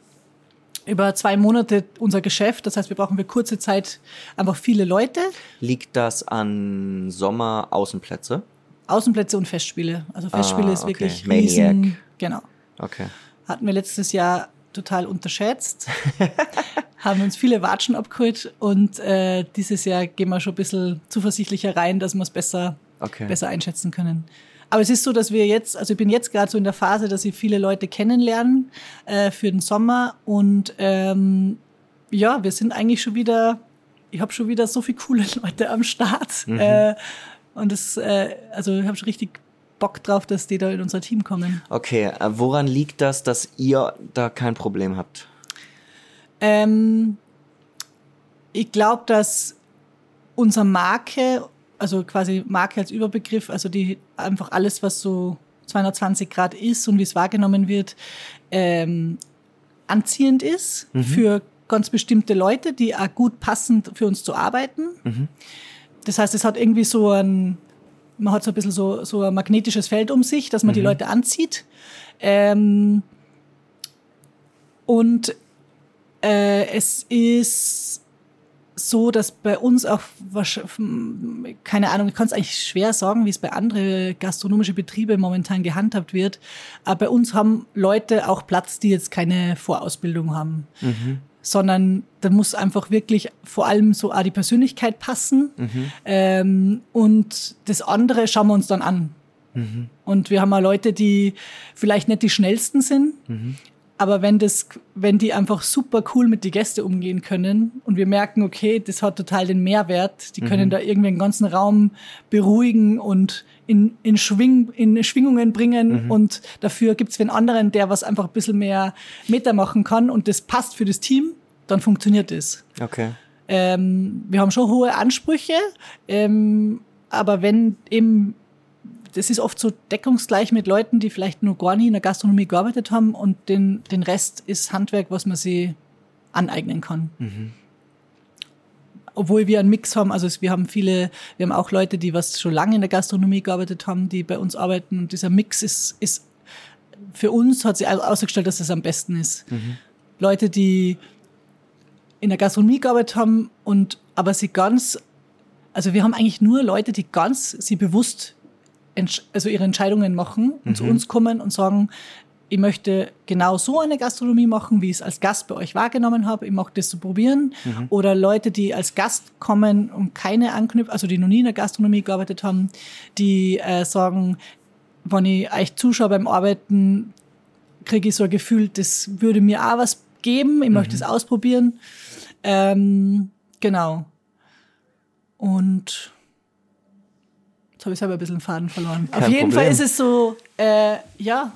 über zwei Monate unser Geschäft. Das heißt, wir brauchen für kurze Zeit einfach viele Leute. Liegt das an Sommer-Außenplätze? Außenplätze und Festspiele. Also Festspiele Ah, ist okay. wirklich Maniac. riesen. Genau. Okay. Hatten wir letztes Jahr total unterschätzt. haben uns viele Watschen abgeholt und äh, dieses Jahr gehen wir schon ein bisschen zuversichtlicher rein, dass wir es besser, Okay. besser einschätzen können. Aber es ist so, dass wir jetzt, also ich bin jetzt gerade so in der Phase, dass ich viele Leute kennenlernen äh, für den Sommer und ähm, ja, wir sind eigentlich schon wieder, ich habe schon wieder so viele coole Leute am Start. Äh, und das, äh, also ich habe schon richtig Bock drauf, dass die da in unser Team kommen. Okay, äh, woran liegt das, dass ihr da kein Problem habt? Ähm, ich glaube, dass unsere Marke, also quasi Marke als Überbegriff, also die einfach alles, was so 220 Grad ist und wie es wahrgenommen wird, ähm, anziehend ist für ganz bestimmte Leute, die auch gut passend für uns zu arbeiten. Das heißt, es hat irgendwie so ein, man hat so ein bisschen so, so ein magnetisches Feld um sich, dass man die Leute anzieht. Ähm, und äh, es ist so, dass bei uns auch, keine Ahnung, ich kann es eigentlich schwer sagen, wie es bei anderen gastronomische Betriebe momentan gehandhabt wird. Aber bei uns haben Leute auch Platz, die jetzt keine Vorausbildung haben. Sondern da muss einfach wirklich vor allem so auch die Persönlichkeit passen. Ähm, und das andere schauen wir uns dann an. Und wir haben auch Leute, die vielleicht nicht die schnellsten sind, aber wenn das, wenn die einfach super cool mit die Gäste umgehen können und wir merken, okay, das hat total den Mehrwert, die können da irgendwie den ganzen Raum beruhigen und in, in, Schwing, in Schwingungen bringen und dafür gibt's wen anderen, der was einfach ein bisschen mehr Meter machen kann und das passt für das Team, dann funktioniert es. Okay. Ähm, wir haben schon hohe Ansprüche, ähm, aber wenn eben, das ist oft so deckungsgleich mit Leuten, die vielleicht nur gar nie in der Gastronomie gearbeitet haben und den, den Rest ist Handwerk, was man sie aneignen kann. Obwohl wir einen Mix haben, also wir haben viele, wir haben auch Leute, die was schon lange in der Gastronomie gearbeitet haben, die bei uns arbeiten und dieser Mix ist, ist für uns hat sich au- ausgestellt, dass das am besten ist. Leute, die in der Gastronomie gearbeitet haben und aber sie ganz, Also wir haben eigentlich nur Leute, die ganz sie bewusst also ihre Entscheidungen machen und mhm. zu uns kommen und sagen, ich möchte genau so eine Gastronomie machen, wie ich es als Gast bei euch wahrgenommen habe. Ich mag das zu probieren. Mhm. Oder Leute, die als Gast kommen und keine Anknüpfung, also die noch nie in der Gastronomie gearbeitet haben, die äh, sagen, wenn ich euch zuschaue beim Arbeiten, kriege ich so ein Gefühl, das würde mir auch was geben. Ich mhm. möchte es ausprobieren. Ähm, genau. Und jetzt habe ich selber ein bisschen Faden verloren. Kein Auf jeden Problem. Fall ist es so, äh, ja,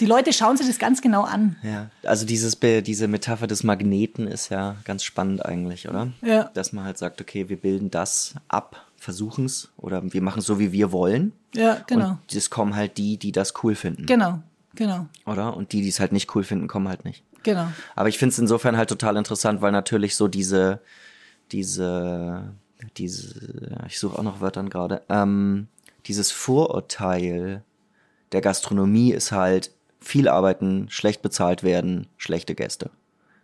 die Leute schauen sich das ganz genau an. Ja, also dieses, diese Metapher des Magneten ist ja ganz spannend eigentlich, oder? Ja. Dass man halt sagt, okay, wir bilden das ab, versuchen es oder wir machen es so, wie wir wollen. Ja, genau. Und es kommen halt die, die das cool finden. Genau, genau. Oder? Und die, die es halt nicht cool finden, kommen halt nicht. Genau. Aber ich finde es insofern halt total interessant, weil natürlich so diese, diese, diese, ich suche auch noch Wörtern gerade, ähm, dieses Vorurteil der Gastronomie ist halt, viel arbeiten, schlecht bezahlt werden, schlechte Gäste.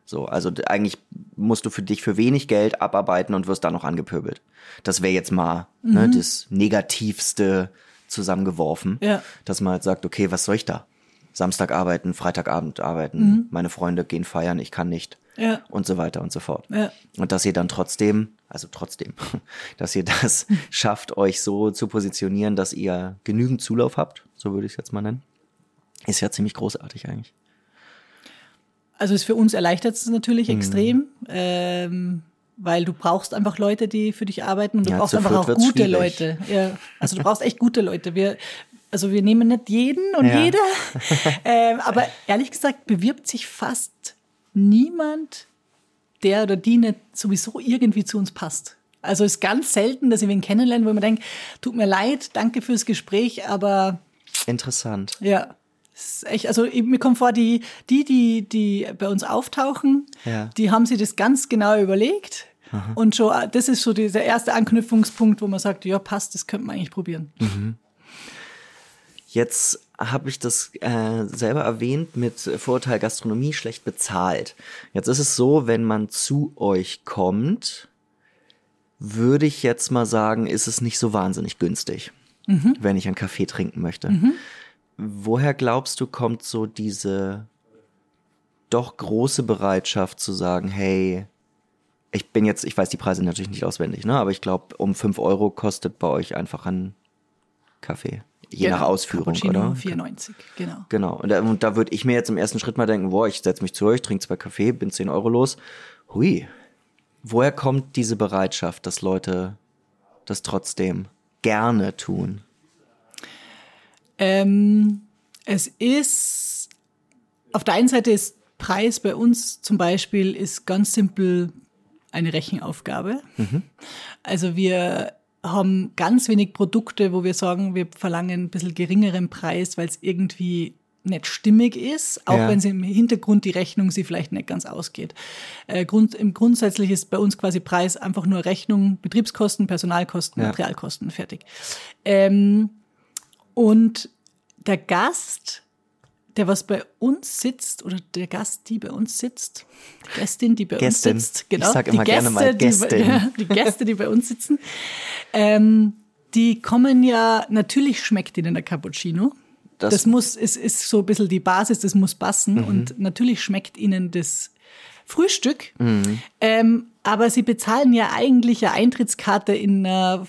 So, also eigentlich musst du für dich für wenig Geld abarbeiten und wirst dann noch angepöbelt. Das wäre jetzt mal ne, mhm. ne, das Negativste zusammengeworfen, ja. dass man halt sagt, okay, was soll ich da? Samstag arbeiten, Freitagabend arbeiten, mhm. meine Freunde gehen feiern, ich kann nicht. Ja. Und so weiter und so fort. Ja. Und dass ihr dann trotzdem, also trotzdem, dass ihr das schafft, euch so zu positionieren, dass ihr genügend Zulauf habt, so würde ich es jetzt mal nennen ist ja ziemlich großartig eigentlich. Also ist für uns erleichtert es natürlich mhm. extrem, ähm, weil du brauchst einfach Leute, die für dich arbeiten und du ja, brauchst einfach auch gute schwierig. Leute. Ja, also du brauchst echt gute Leute. Wir, also wir nehmen nicht jeden und ja. jede, ähm, aber ehrlich gesagt bewirbt sich fast niemand, der oder die nicht sowieso irgendwie zu uns passt. Also ist ganz selten, dass ich wen kennenlerne, wo man denkt, tut mir leid, danke fürs Gespräch, aber interessant. Ja echt, also mir kommt vor, die, die, die, die bei uns auftauchen, ja. die haben sich das ganz genau überlegt. Aha. Und schon, das ist so dieser erste Anknüpfungspunkt, wo man sagt, ja, passt, das könnte man eigentlich probieren. Mhm. Jetzt habe ich das äh, selber erwähnt mit Vorurteil Gastronomie schlecht bezahlt. Jetzt ist es so, wenn man zu euch kommt, würde ich jetzt mal sagen, ist es nicht so wahnsinnig günstig, mhm. wenn ich einen Kaffee trinken möchte. Mhm. Woher glaubst du, kommt so diese doch große Bereitschaft zu sagen, hey, ich bin jetzt, ich weiß die Preise natürlich nicht auswendig, ne? aber ich glaube, um 5 Euro kostet bei euch einfach ein Kaffee. Je genau, nach Ausführung, Cappuccino oder? 94, genau. Genau. Und da, und da würde ich mir jetzt im ersten Schritt mal denken, boah, ich setze mich zu euch, trinke zwei Kaffee, bin 10 Euro los. Hui. Woher kommt diese Bereitschaft, dass Leute das trotzdem gerne tun? Ähm, es ist, auf der einen Seite ist Preis bei uns zum Beispiel ist ganz simpel eine Rechenaufgabe. Mhm. Also wir haben ganz wenig Produkte, wo wir sagen, wir verlangen ein bisschen geringeren Preis, weil es irgendwie nicht stimmig ist, auch ja. wenn sie im Hintergrund die Rechnung sie vielleicht nicht ganz ausgeht. Äh, Grund, im grundsätzlich ist bei uns quasi Preis einfach nur Rechnung, Betriebskosten, Personalkosten, ja. Materialkosten, fertig. Ähm, und der Gast, der was bei uns sitzt, oder der Gast, die bei uns sitzt, die Gästin, die bei Gästin. uns sitzt, genau. Ich sag immer die Gäste, gerne mal Gästin. Die, ja, die Gäste, die bei uns sitzen, ähm, die kommen ja, natürlich schmeckt ihnen der Cappuccino. Das, das muss, ist, ist so ein bisschen die Basis, das muss passen. Mhm. Und natürlich schmeckt ihnen das Frühstück. Mhm. Ähm, aber sie bezahlen ja eigentlich eine Eintrittskarte in einer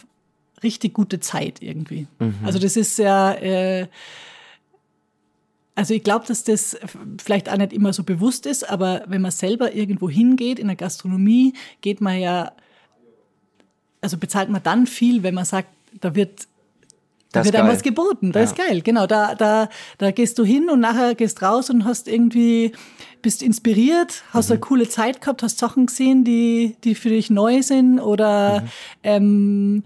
richtig gute Zeit irgendwie. Mhm. Also das ist ja, äh, also ich glaube, dass das vielleicht auch nicht immer so bewusst ist, aber wenn man selber irgendwo hingeht in der Gastronomie, geht man ja, also bezahlt man dann viel, wenn man sagt, da wird da wird einem was geboten. Das ja. ist geil. Genau, da, da, da gehst du hin und nachher gehst raus und hast irgendwie, bist inspiriert, hast mhm. eine coole Zeit gehabt, hast Sachen gesehen, die, die für dich neu sind oder mhm. ähm,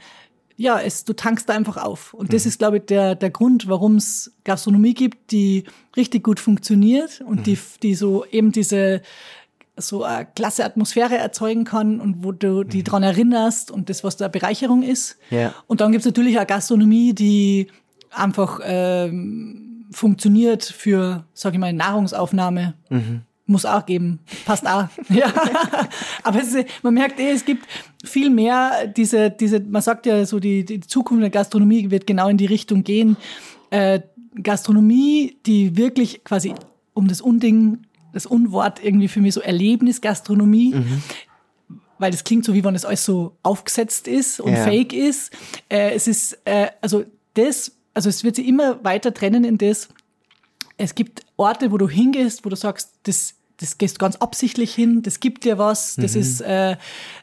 ja, es, du tankst da einfach auf. Und das mhm. ist, glaube ich, der, der Grund, warum es Gastronomie gibt, die richtig gut funktioniert und mhm. die, die so eben diese so eine klasse Atmosphäre erzeugen kann und wo du die mhm. dran erinnerst und das, was da Bereicherung ist. Ja. Und dann gibt's natürlich auch Gastronomie, die einfach ähm, funktioniert für, sage ich mal, Nahrungsaufnahme. Mhm. muss auch geben, passt auch. ja. Aber es, man merkt eh, es gibt viel mehr diese, diese, man sagt ja so, die, die Zukunft der Gastronomie wird genau in die Richtung gehen. Äh, Gastronomie, die wirklich quasi um das Unding, das Unwort irgendwie für mich so Erlebnisgastronomie, mhm. weil das klingt so, wie wenn das alles so aufgesetzt ist und ja. fake ist. Äh, es ist, äh, also das, also es wird sich immer weiter trennen in das, es gibt Orte, wo du hingehst, wo du sagst, das das gehst ganz absichtlich hin, das gibt dir was, das mhm. ist, äh,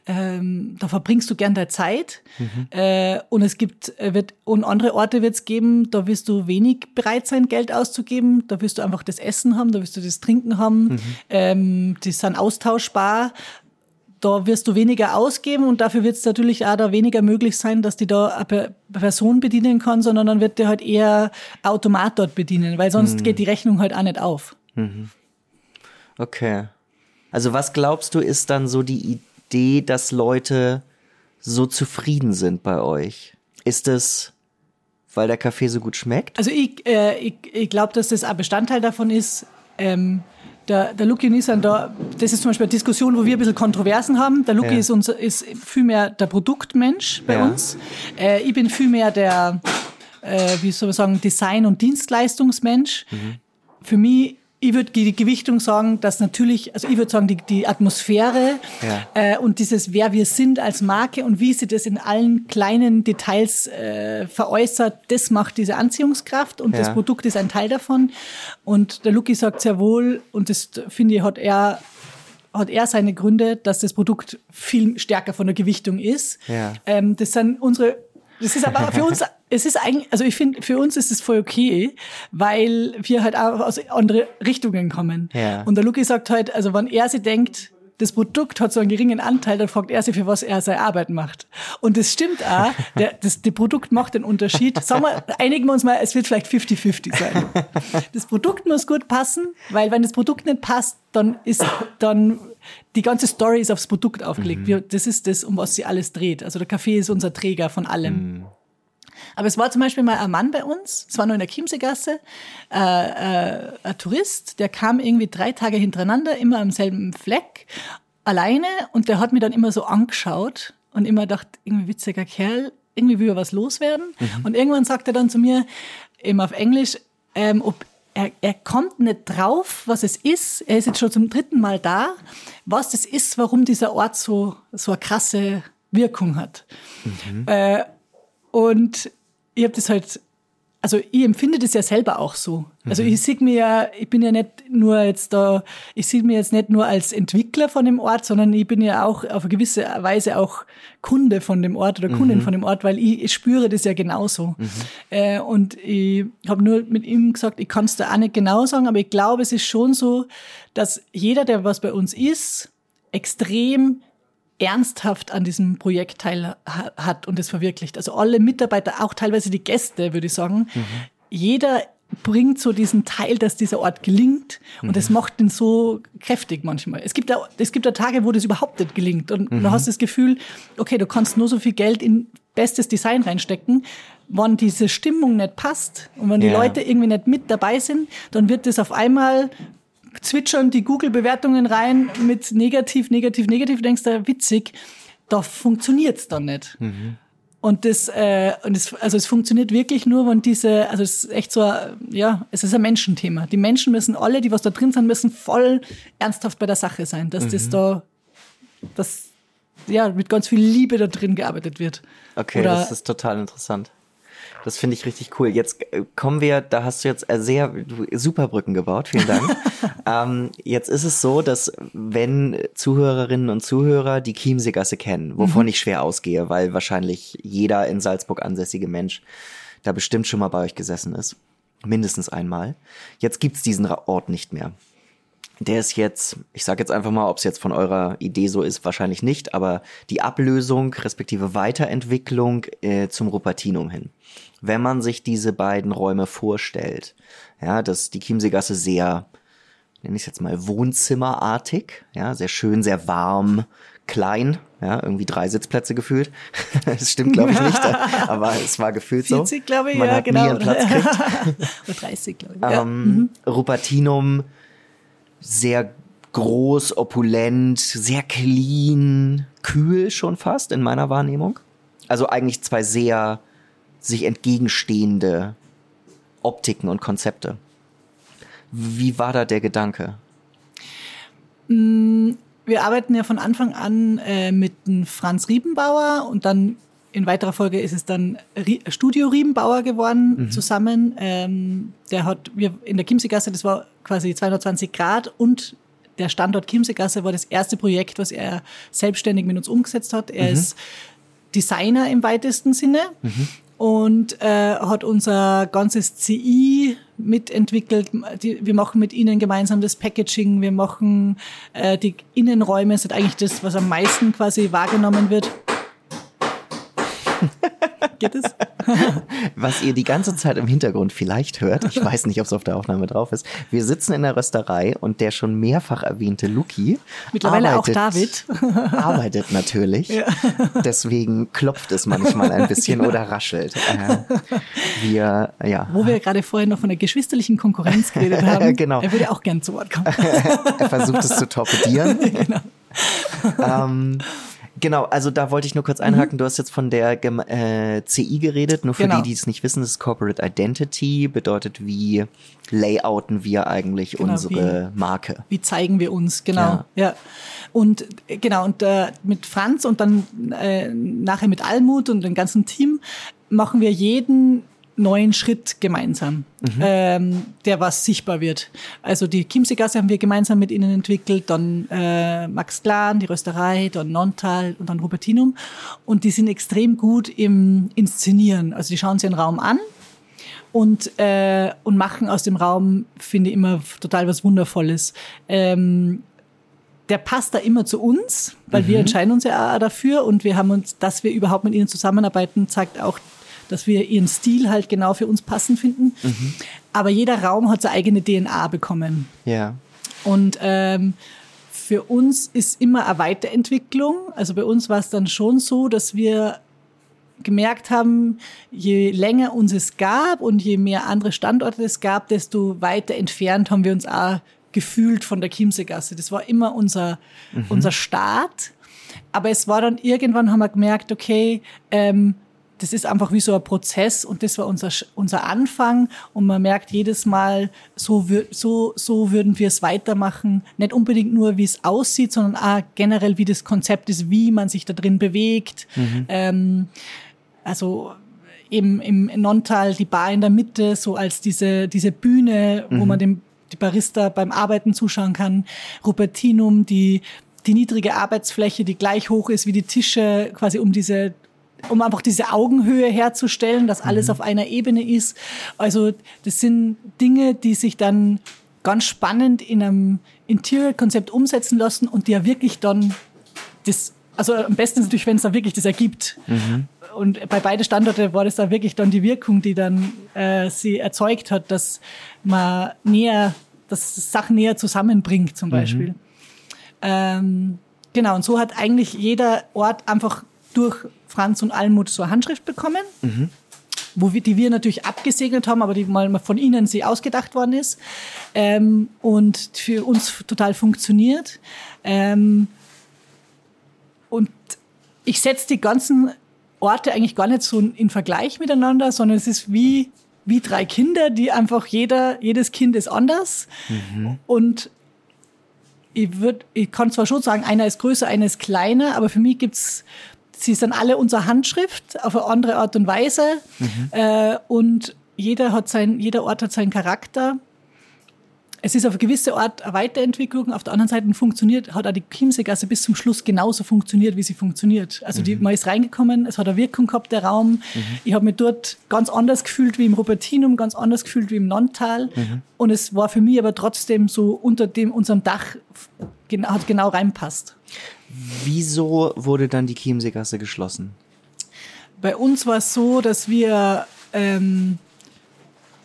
ähm, da verbringst du gern deine Zeit. Mhm. Äh, und es gibt, äh, wird, und andere Orte wird es geben, da wirst du wenig bereit sein, Geld auszugeben, da wirst du einfach das Essen haben, da wirst du das Trinken haben, mhm. ähm, die sind austauschbar. Da wirst du weniger ausgeben und dafür wird es natürlich auch da weniger möglich sein, dass die da eine Person bedienen kann, sondern dann wird der halt eher Automat dort bedienen, weil sonst mhm. geht die Rechnung halt auch nicht auf. Okay. Also was glaubst du, ist dann so die Idee, dass Leute so zufrieden sind bei euch? Ist es, weil der Kaffee so gut schmeckt? Also ich, äh, ich, ich glaube, dass das ein Bestandteil davon ist, ähm, der, der Luki und ich sind da, das ist zum Beispiel eine Diskussion, wo wir ein bisschen Kontroversen haben. Der Luki ja. ist, unser, ist viel mehr der Produktmensch bei ja. uns. Äh, ich bin viel mehr der, äh, wie soll man sagen, Design- und Dienstleistungsmensch. Mhm. Für mich ich würde die Gewichtung sagen, dass natürlich, also ich würde sagen, die, die Atmosphäre ja. äh, und dieses, wer wir sind als Marke und wie sie das in allen kleinen Details äh, veräußert, das macht diese Anziehungskraft und ja. das Produkt ist ein Teil davon. Und der Luki sagt sehr wohl, und das finde ich, hat er hat er seine Gründe, dass das Produkt viel stärker von der Gewichtung ist. Ja. Ähm, das sind unsere das ist aber für uns, es ist eigentlich, also ich finde, für uns ist es voll okay, weil wir halt auch aus andere Richtungen kommen. Ja. Und der Luki sagt halt, also wenn er sich denkt, das Produkt hat so einen geringen Anteil, dann fragt er sich, für was er seine Arbeit macht. Und das stimmt auch, der, das, das Produkt macht den Unterschied. Sagen wir, einigen wir uns mal, es wird vielleicht 50-50 sein. Das Produkt muss gut passen, weil wenn das Produkt nicht passt, dann ist, dann, die ganze Story ist aufs Produkt aufgelegt. Mhm. Das ist das, um was sie alles dreht. Also der Kaffee ist unser Träger von allem. Mhm. Aber es war zum Beispiel mal ein Mann bei uns, es war nur in der Chiemseegasse, äh, äh, ein Tourist, der kam irgendwie drei Tage hintereinander, immer am selben Fleck, alleine und der hat mich dann immer so angeschaut und immer gedacht, irgendwie witziger Kerl, irgendwie will er was loswerden. Mhm. Und irgendwann sagt er dann zu mir, eben auf Englisch, ähm, ob er, er kommt nicht drauf, was es ist. Er ist jetzt schon zum dritten Mal da, was das ist, warum dieser Ort so, so eine krasse Wirkung hat. Mhm. Äh, und ich habe das halt, also ich empfinde das ja selber auch so. Also mhm. ich sehe mir ja, ich bin ja nicht nur jetzt da, ich sehe mir jetzt nicht nur als Entwickler von dem Ort, sondern ich bin ja auch auf eine gewisse Weise auch Kunde von dem Ort oder Kundin mhm. von dem Ort, weil ich, ich spüre das ja genauso. Mhm. Äh, und ich habe nur mit ihm gesagt, ich kann es da auch nicht genau sagen, aber ich glaube, es ist schon so, dass jeder, der was bei uns ist, extrem ernsthaft an diesem Projekt teil hat und es verwirklicht. Also alle Mitarbeiter, auch teilweise die Gäste, würde ich sagen. Mhm. Jeder bringt so diesen Teil, dass dieser Ort gelingt und mhm. das macht den so kräftig manchmal. Es gibt da, es gibt da Tage, wo das überhaupt nicht gelingt und mhm. du hast das Gefühl, okay, du kannst nur so viel Geld in bestes Design reinstecken. Wenn diese Stimmung nicht passt und wenn die ja. Leute irgendwie nicht mit dabei sind, dann wird das auf einmal zwitschern die Google-Bewertungen rein mit negativ, negativ, negativ, denkst du, witzig, da funktioniert's dann nicht. Mhm. Und das, äh, und es, also es funktioniert wirklich nur, wenn diese, also es ist echt so, ja, es ist ein Menschenthema. Die Menschen müssen alle, die was da drin sind, müssen voll ernsthaft bei der Sache sein, dass mhm. das da, dass ja mit ganz viel Liebe da drin gearbeitet wird. Okay, Oder, das ist total interessant. Das finde ich richtig cool. Jetzt äh, kommen wir, da hast du jetzt äh, sehr super Brücken gebaut. Vielen Dank. ähm, jetzt ist es so, dass wenn Zuhörerinnen und Zuhörer die Chiemseegasse kennen, wovon mhm. ich schwer ausgehe, weil wahrscheinlich jeder in Salzburg ansässige Mensch da bestimmt schon mal bei euch gesessen ist. Mindestens einmal. Jetzt gibt's diesen Ort nicht mehr. Der ist jetzt, ich sage jetzt einfach mal, ob es jetzt von eurer Idee so ist, wahrscheinlich nicht, aber die Ablösung respektive Weiterentwicklung äh, zum Rupertinum hin wenn man sich diese beiden Räume vorstellt. Ja, dass die Chiemseegasse sehr, nenne ich es jetzt mal, wohnzimmerartig, ja, sehr schön, sehr warm, klein, ja, irgendwie drei Sitzplätze gefühlt. das stimmt, glaube ich, nicht, aber es war gefühlt 40, so. 40, glaube ich, Man ja, hat genau. Nie einen Platz kriegt. Oder 30, glaube ich. Ähm, ja. mhm. Rupertinum, sehr groß, opulent, sehr clean, kühl schon fast in meiner Wahrnehmung. Also eigentlich zwei sehr sich entgegenstehende Optiken und Konzepte. Wie war da der Gedanke? Mm, wir arbeiten ja von Anfang an äh, mit Franz Riebenbauer und dann in weiterer Folge ist es dann Studio Riebenbauer geworden mhm. zusammen. Ähm, der hat wir in der Chiemseegasse, das war quasi 220 Grad und der Standort Chiemseegasse war das erste Projekt, was er selbstständig mit uns umgesetzt hat. Er mhm. ist Designer im weitesten Sinne. Mhm und äh, hat unser ganzes CI mitentwickelt. Die, wir machen mit ihnen gemeinsam das Packaging, wir machen äh, die Innenräume, das ist eigentlich das, was am meisten quasi wahrgenommen wird. Geht es? Was ihr die ganze Zeit im Hintergrund vielleicht hört, ich weiß nicht, ob es auf der Aufnahme drauf ist. Wir sitzen in der Rösterei und der schon mehrfach erwähnte Luki. Mittlerweile arbeitet, auch David. Arbeitet natürlich. Ja. Deswegen klopft es manchmal ein bisschen genau. oder raschelt. Äh, wir, ja. Wo wir gerade vorher noch von der geschwisterlichen Konkurrenz geredet haben. genau. Er würde auch gern zu Wort kommen. er versucht es zu torpedieren. genau. ähm, Genau, also da wollte ich nur kurz einhaken. Mhm. Du hast jetzt von der äh, CI geredet. Nur für genau. die, die es nicht wissen, das ist Corporate Identity. Bedeutet, wie layouten wir eigentlich genau, unsere wie, Marke? Wie zeigen wir uns, genau. Ja. ja. Und genau, und äh, mit Franz und dann äh, nachher mit Almut und dem ganzen Team machen wir jeden neuen Schritt gemeinsam, mhm. ähm, der was sichtbar wird. Also die Chiemseegasse haben wir gemeinsam mit ihnen entwickelt, dann äh, Max Glan, die Rösterei, dann Nontal und dann Rupertinum. Und die sind extrem gut im Inszenieren. Also die schauen sich einen Raum an und, äh, und machen aus dem Raum, finde ich, immer total was Wundervolles. Ähm, der passt da immer zu uns, weil mhm. wir entscheiden uns ja auch dafür und wir haben uns, dass wir überhaupt mit ihnen zusammenarbeiten, zeigt auch dass wir ihren Stil halt genau für uns passend finden. Mhm. Aber jeder Raum hat seine eigene DNA bekommen. Ja. Und ähm, für uns ist immer eine Weiterentwicklung. Also bei uns war es dann schon so, dass wir gemerkt haben, je länger uns es gab und je mehr andere Standorte es gab, desto weiter entfernt haben wir uns auch gefühlt von der Chiemseegasse. Das war immer unser, mhm. unser Start. Aber es war dann irgendwann, haben wir gemerkt, okay, ähm, das ist einfach wie so ein Prozess und das war unser, unser Anfang und man merkt jedes Mal, so, so, so würden wir es weitermachen. Nicht unbedingt nur, wie es aussieht, sondern auch generell, wie das Konzept ist, wie man sich da drin bewegt. Mhm. Ähm, also eben im Nontal die Bar in der Mitte, so als diese, diese Bühne, mhm. wo man dem die Barista beim Arbeiten zuschauen kann. Rupertinum, die die niedrige Arbeitsfläche, die gleich hoch ist wie die Tische, quasi um diese um einfach diese Augenhöhe herzustellen, dass alles mhm. auf einer Ebene ist. Also das sind Dinge, die sich dann ganz spannend in einem Interior-Konzept umsetzen lassen und die ja wirklich dann das, also am besten ist natürlich, wenn es da wirklich das ergibt. Mhm. Und bei beiden Standorten war das da wirklich dann die Wirkung, die dann äh, sie erzeugt hat, dass man näher, dass Sachen näher zusammenbringt zum mhm. Beispiel. Mhm. Ähm, genau, und so hat eigentlich jeder Ort einfach durch Franz und Almut so eine Handschrift bekommen. Mhm. Wo wir, die wir natürlich abgesegnet haben, aber die mal von ihnen sie ausgedacht worden ist ähm, und für uns total funktioniert. Ähm, und ich setze die ganzen Orte eigentlich gar nicht so in Vergleich miteinander, sondern es ist wie, wie drei Kinder, die einfach jeder, jedes Kind ist anders. Mhm. Und ich würde, ich kann zwar schon sagen, einer ist größer, einer ist kleiner, aber für mich gibt's sie sind alle unsere Handschrift auf eine andere Art und Weise. Mhm. Äh, und jeder hat sein, jeder Ort hat seinen Charakter. Es ist auf eine gewisse Art eine Weiterentwicklung. Auf der anderen Seite funktioniert, hat auch die Chiemseegasse bis zum Schluss genauso funktioniert, wie sie funktioniert. Also mhm. die, man ist reingekommen, es hat eine Wirkung gehabt, der Raum. Mhm. Ich habe mich dort ganz anders gefühlt wie im Robertinum, ganz anders gefühlt wie im Nontal. Mhm. Und es war für mich aber trotzdem so unter dem, unserem Dach, hat genau reinpasst. Wieso wurde dann die Chiemseegasse geschlossen? Bei uns war es so, dass wir, ähm,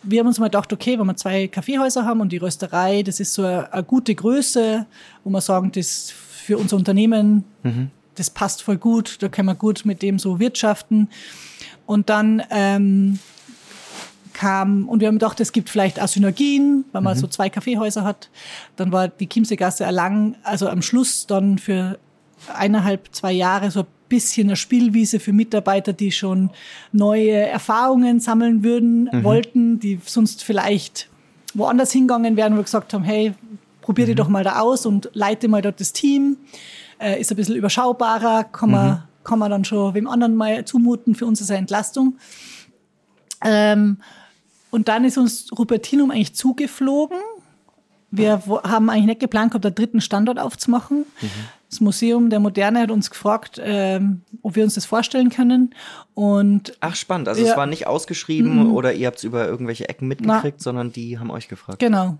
wir haben uns mal gedacht, okay, wenn wir zwei Kaffeehäuser haben und die Rösterei, das ist so eine, eine gute Größe, wo wir sagen, das für unser Unternehmen, mhm. das passt voll gut, da können wir gut mit dem so wirtschaften. Und dann ähm, kam und wir haben gedacht, es gibt vielleicht auch Synergien, weil man mhm. so zwei Kaffeehäuser hat. Dann war die Chiemseegasse lang, also am Schluss dann für eineinhalb, zwei Jahre so ein bisschen eine Spielwiese für Mitarbeiter, die schon neue Erfahrungen sammeln würden, mhm. wollten, die sonst vielleicht woanders hingegangen wären, wo wir gesagt haben, hey, probier mhm. die doch mal da aus und leite mal dort das Team. Äh, ist ein bisschen überschaubarer, kann man, mhm. kann man dann schon wem anderen mal zumuten. Für uns ist eine Entlastung. Ähm, und dann ist uns Rupertinum eigentlich zugeflogen. Wir haben eigentlich nicht geplant gehabt, einen dritten Standort aufzumachen. Mhm. Das Museum der Moderne hat uns gefragt, ähm, ob wir uns das vorstellen können. Und Ach, spannend. Also ja, es war nicht ausgeschrieben mm, oder ihr habt es über irgendwelche Ecken mitgekriegt, na, sondern die haben euch gefragt. Genau.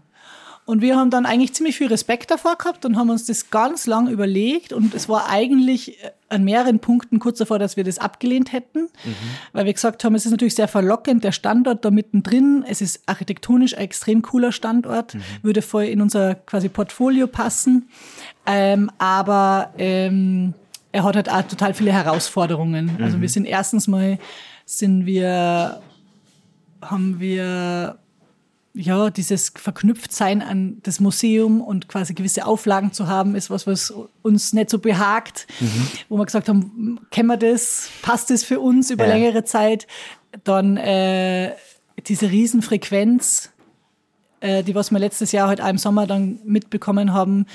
Und wir haben dann eigentlich ziemlich viel Respekt davor gehabt und haben uns das ganz lang überlegt. Und es war eigentlich äh, an mehreren Punkten kurz davor, dass wir das abgelehnt hätten, mhm. weil wir gesagt haben, es ist natürlich sehr verlockend, der Standort da mittendrin. Es ist architektonisch ein extrem cooler Standort, mhm. würde voll in unser quasi Portfolio passen. Ähm, aber ähm, er hat halt auch total viele Herausforderungen. Mhm. Also wir sind erstens mal, sind wir, haben wir ja, dieses Verknüpftsein an das Museum und quasi gewisse Auflagen zu haben, ist was, was uns nicht so behagt, mhm. wo wir gesagt haben, kennen wir das, passt das für uns über ja. längere Zeit, dann äh, diese Riesenfrequenz, äh, die was wir letztes Jahr halt auch im Sommer dann mitbekommen haben,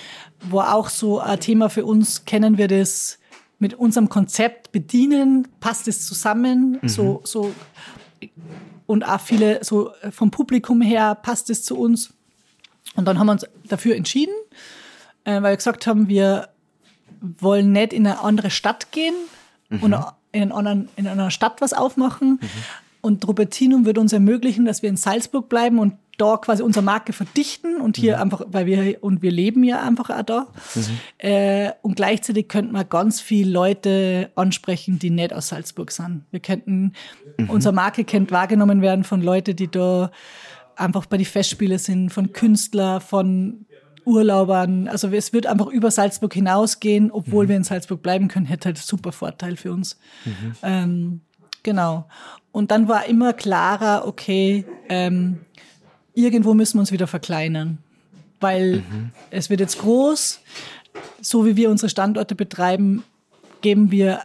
war auch so ein Thema für uns, kennen wir das mit unserem Konzept bedienen, passt es zusammen, mhm. so, so und auch viele so äh, vom Publikum her passt es zu uns. Und dann haben wir uns dafür entschieden, äh, weil wir gesagt haben, wir wollen nicht in eine andere Stadt gehen mhm. und in, anderen, in einer Stadt was aufmachen. Mhm. Und Robertinum wird uns ermöglichen, dass wir in Salzburg bleiben und da quasi unsere Marke verdichten und hier mhm. einfach, weil wir, und wir leben ja einfach auch da. Mhm. Äh, und gleichzeitig könnten wir ganz viele Leute ansprechen, die nicht aus Salzburg sind. Wir könnten, mhm. unsere Marke könnte wahrgenommen werden von Leuten, die da einfach bei die Festspiele sind, von Künstlern, von Urlaubern. Also es wird einfach über Salzburg hinausgehen, obwohl mhm. wir in Salzburg bleiben können, hätte halt super Vorteil für uns. Mhm. Ähm, genau. Und dann war immer klarer, okay, ähm, irgendwo müssen wir uns wieder verkleinern, weil mhm. es wird jetzt groß. So wie wir unsere Standorte betreiben, geben wir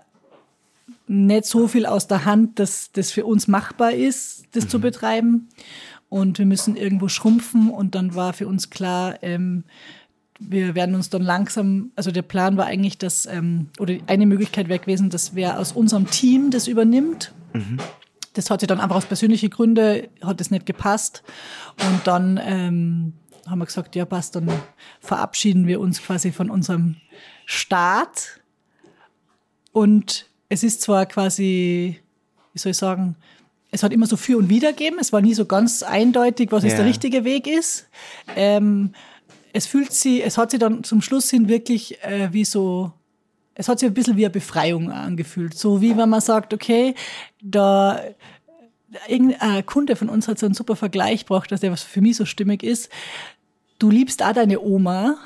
nicht so viel aus der Hand, dass das für uns machbar ist, das mhm. zu betreiben. Und wir müssen irgendwo schrumpfen. Und dann war für uns klar, ähm, wir werden uns dann langsam, also der Plan war eigentlich, dass, ähm, oder eine Möglichkeit wäre gewesen, dass wer aus unserem Team das übernimmt. Mhm. Das hat sich dann einfach aus persönlichen Gründen, hat es nicht gepasst. Und dann ähm, haben wir gesagt, ja passt, dann verabschieden wir uns quasi von unserem Staat. Und es ist zwar quasi, wie soll ich sagen, es hat immer so für und wider gegeben. Es war nie so ganz eindeutig, was ja. jetzt der richtige Weg ist. Ähm, es fühlt sie, es hat sich dann zum Schluss hin wirklich äh, wie so es hat sich ein bisschen wie eine Befreiung angefühlt. So wie wenn man sagt, okay, da irgendein Kunde von uns hat so einen super Vergleich gebracht, dass der was für mich so stimmig ist. Du liebst auch deine Oma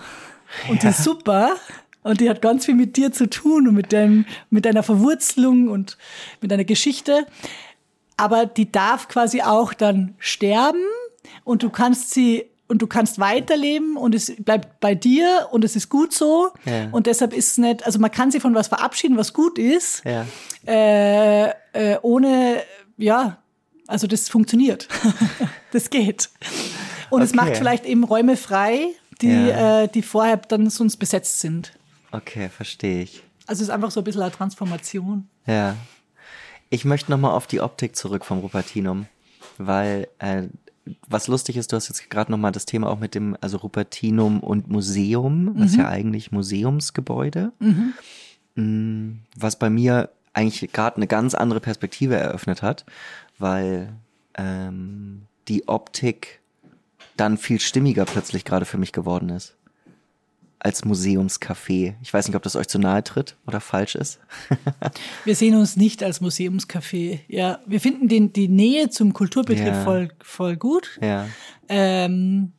und ja. die ist super und die hat ganz viel mit dir zu tun und mit, dein, mit deiner Verwurzelung und mit deiner Geschichte. Aber die darf quasi auch dann sterben und du kannst sie und du kannst weiterleben und es bleibt bei dir und es ist gut so. Ja. Und deshalb ist es nicht, also man kann sich von was verabschieden, was gut ist, ja. äh, äh, ohne, ja, also das funktioniert. das geht. Und okay. es macht vielleicht eben Räume frei, die, ja. äh, die vorher dann sonst besetzt sind. Okay, verstehe ich. Also es ist einfach so ein bisschen eine Transformation. Ja. Ich möchte nochmal auf die Optik zurück vom Rupertinum, weil äh, was lustig ist, du hast jetzt gerade nochmal das Thema auch mit dem, also Rupertinum und Museum, was mhm. ja eigentlich Museumsgebäude, mhm. Mm, was bei mir eigentlich gerade eine ganz andere Perspektive eröffnet hat, weil ähm, die Optik dann viel stimmiger plötzlich gerade für mich geworden ist als Museumscafé. Ich weiß nicht, ob das euch zu nahe tritt oder falsch ist. wir sehen uns nicht als Museumscafé. Ja, wir finden den, die Nähe zum Kulturbetrieb ja. voll, voll gut. Ja. Ähm,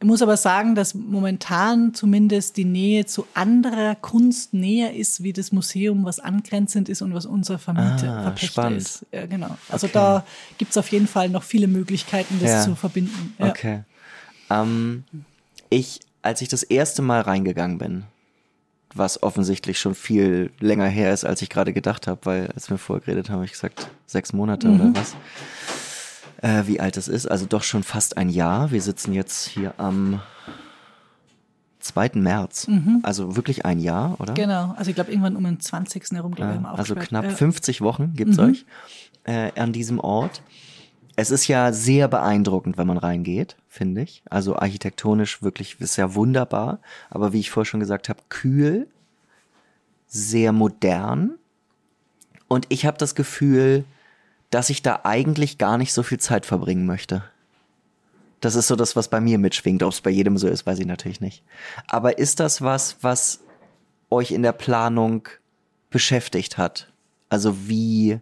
Ich muss aber sagen, dass momentan zumindest die Nähe zu anderer Kunst näher ist, wie das Museum, was angrenzend ist und was unser Vermieter Ah, Verpächter spannend. ist. Ja, genau. Also Okay. da gibt's auf jeden Fall noch viele Möglichkeiten, das Ja. zu verbinden. Ja. Okay. Ähm, ich, als ich das erste Mal reingegangen bin, was offensichtlich schon viel länger her ist, als ich gerade gedacht habe, weil als wir vorher geredet haben, habe ich gesagt, sechs Monate Mhm. oder was. Äh, wie alt es ist, also doch schon fast ein Jahr. Wir sitzen jetzt hier am 2. März. Also wirklich ein Jahr, oder? Mhm. Genau. Also ich glaube, irgendwann um den 20. herum, glaube ich, haben wir also knapp ja. Mhm. 50 Wochen gibt's euch äh, an diesem Ort. Es ist ja sehr beeindruckend, wenn man reingeht, finde ich. Also architektonisch wirklich ist ja wunderbar. Aber wie ich vorher schon gesagt habe, kühl, sehr modern. Und ich habe das Gefühl, dass ich da eigentlich gar nicht so viel Zeit verbringen möchte. Das ist so das, was bei mir mitschwingt. Ob es bei jedem so ist, weiß ich natürlich nicht. Aber ist das was, was euch in der Planung beschäftigt hat? Also wie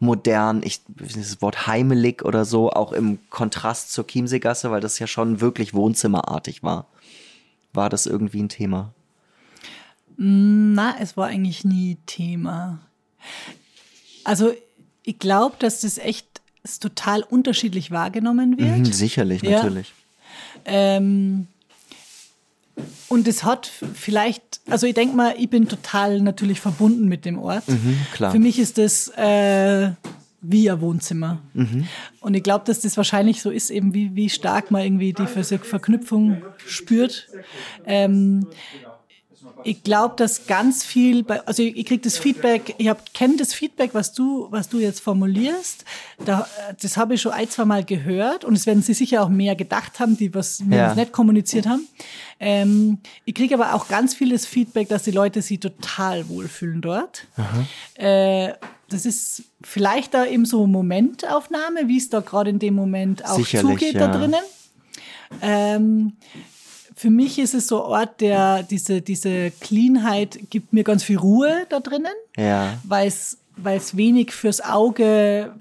modern, ich, das Wort heimelig oder so, auch im Kontrast zur Chiemseegasse, weil das ja schon wirklich wohnzimmerartig war. War das irgendwie ein Thema? Na, es war eigentlich nie Thema. Also ich glaube, dass das echt es total unterschiedlich wahrgenommen wird. Mhm, sicherlich, Ja. natürlich. Ähm, und es hat vielleicht, also ich denke mal, ich bin total natürlich verbunden mit dem Ort. Mhm. Für mich ist das äh, wie ein Wohnzimmer. Mhm. Und ich glaube, dass das wahrscheinlich so ist, eben wie, wie stark man irgendwie die Ver Verknüpfung spürt. Ähm, ich glaube, dass ganz viel, bei, also ich, ich kriege das Feedback, ich kenne das Feedback, was du, was du jetzt formulierst. Da, das habe ich schon ein, zwei Mal gehört und es werden sie sicher auch mehr gedacht haben, die was mir Ja. nicht kommuniziert haben. Ähm, ich kriege aber auch ganz vieles Feedback, dass die Leute sich total wohlfühlen dort. Äh, das ist vielleicht da eben so Momentaufnahme, wie es da gerade in dem Moment auch Sicherlich, zugeht ja. da drinnen. Ähm, für mich ist es so ein Ort, der diese, diese Cleanheit gibt mir ganz viel Ruhe da drinnen, Ja. weil es weil es wenig fürs Auge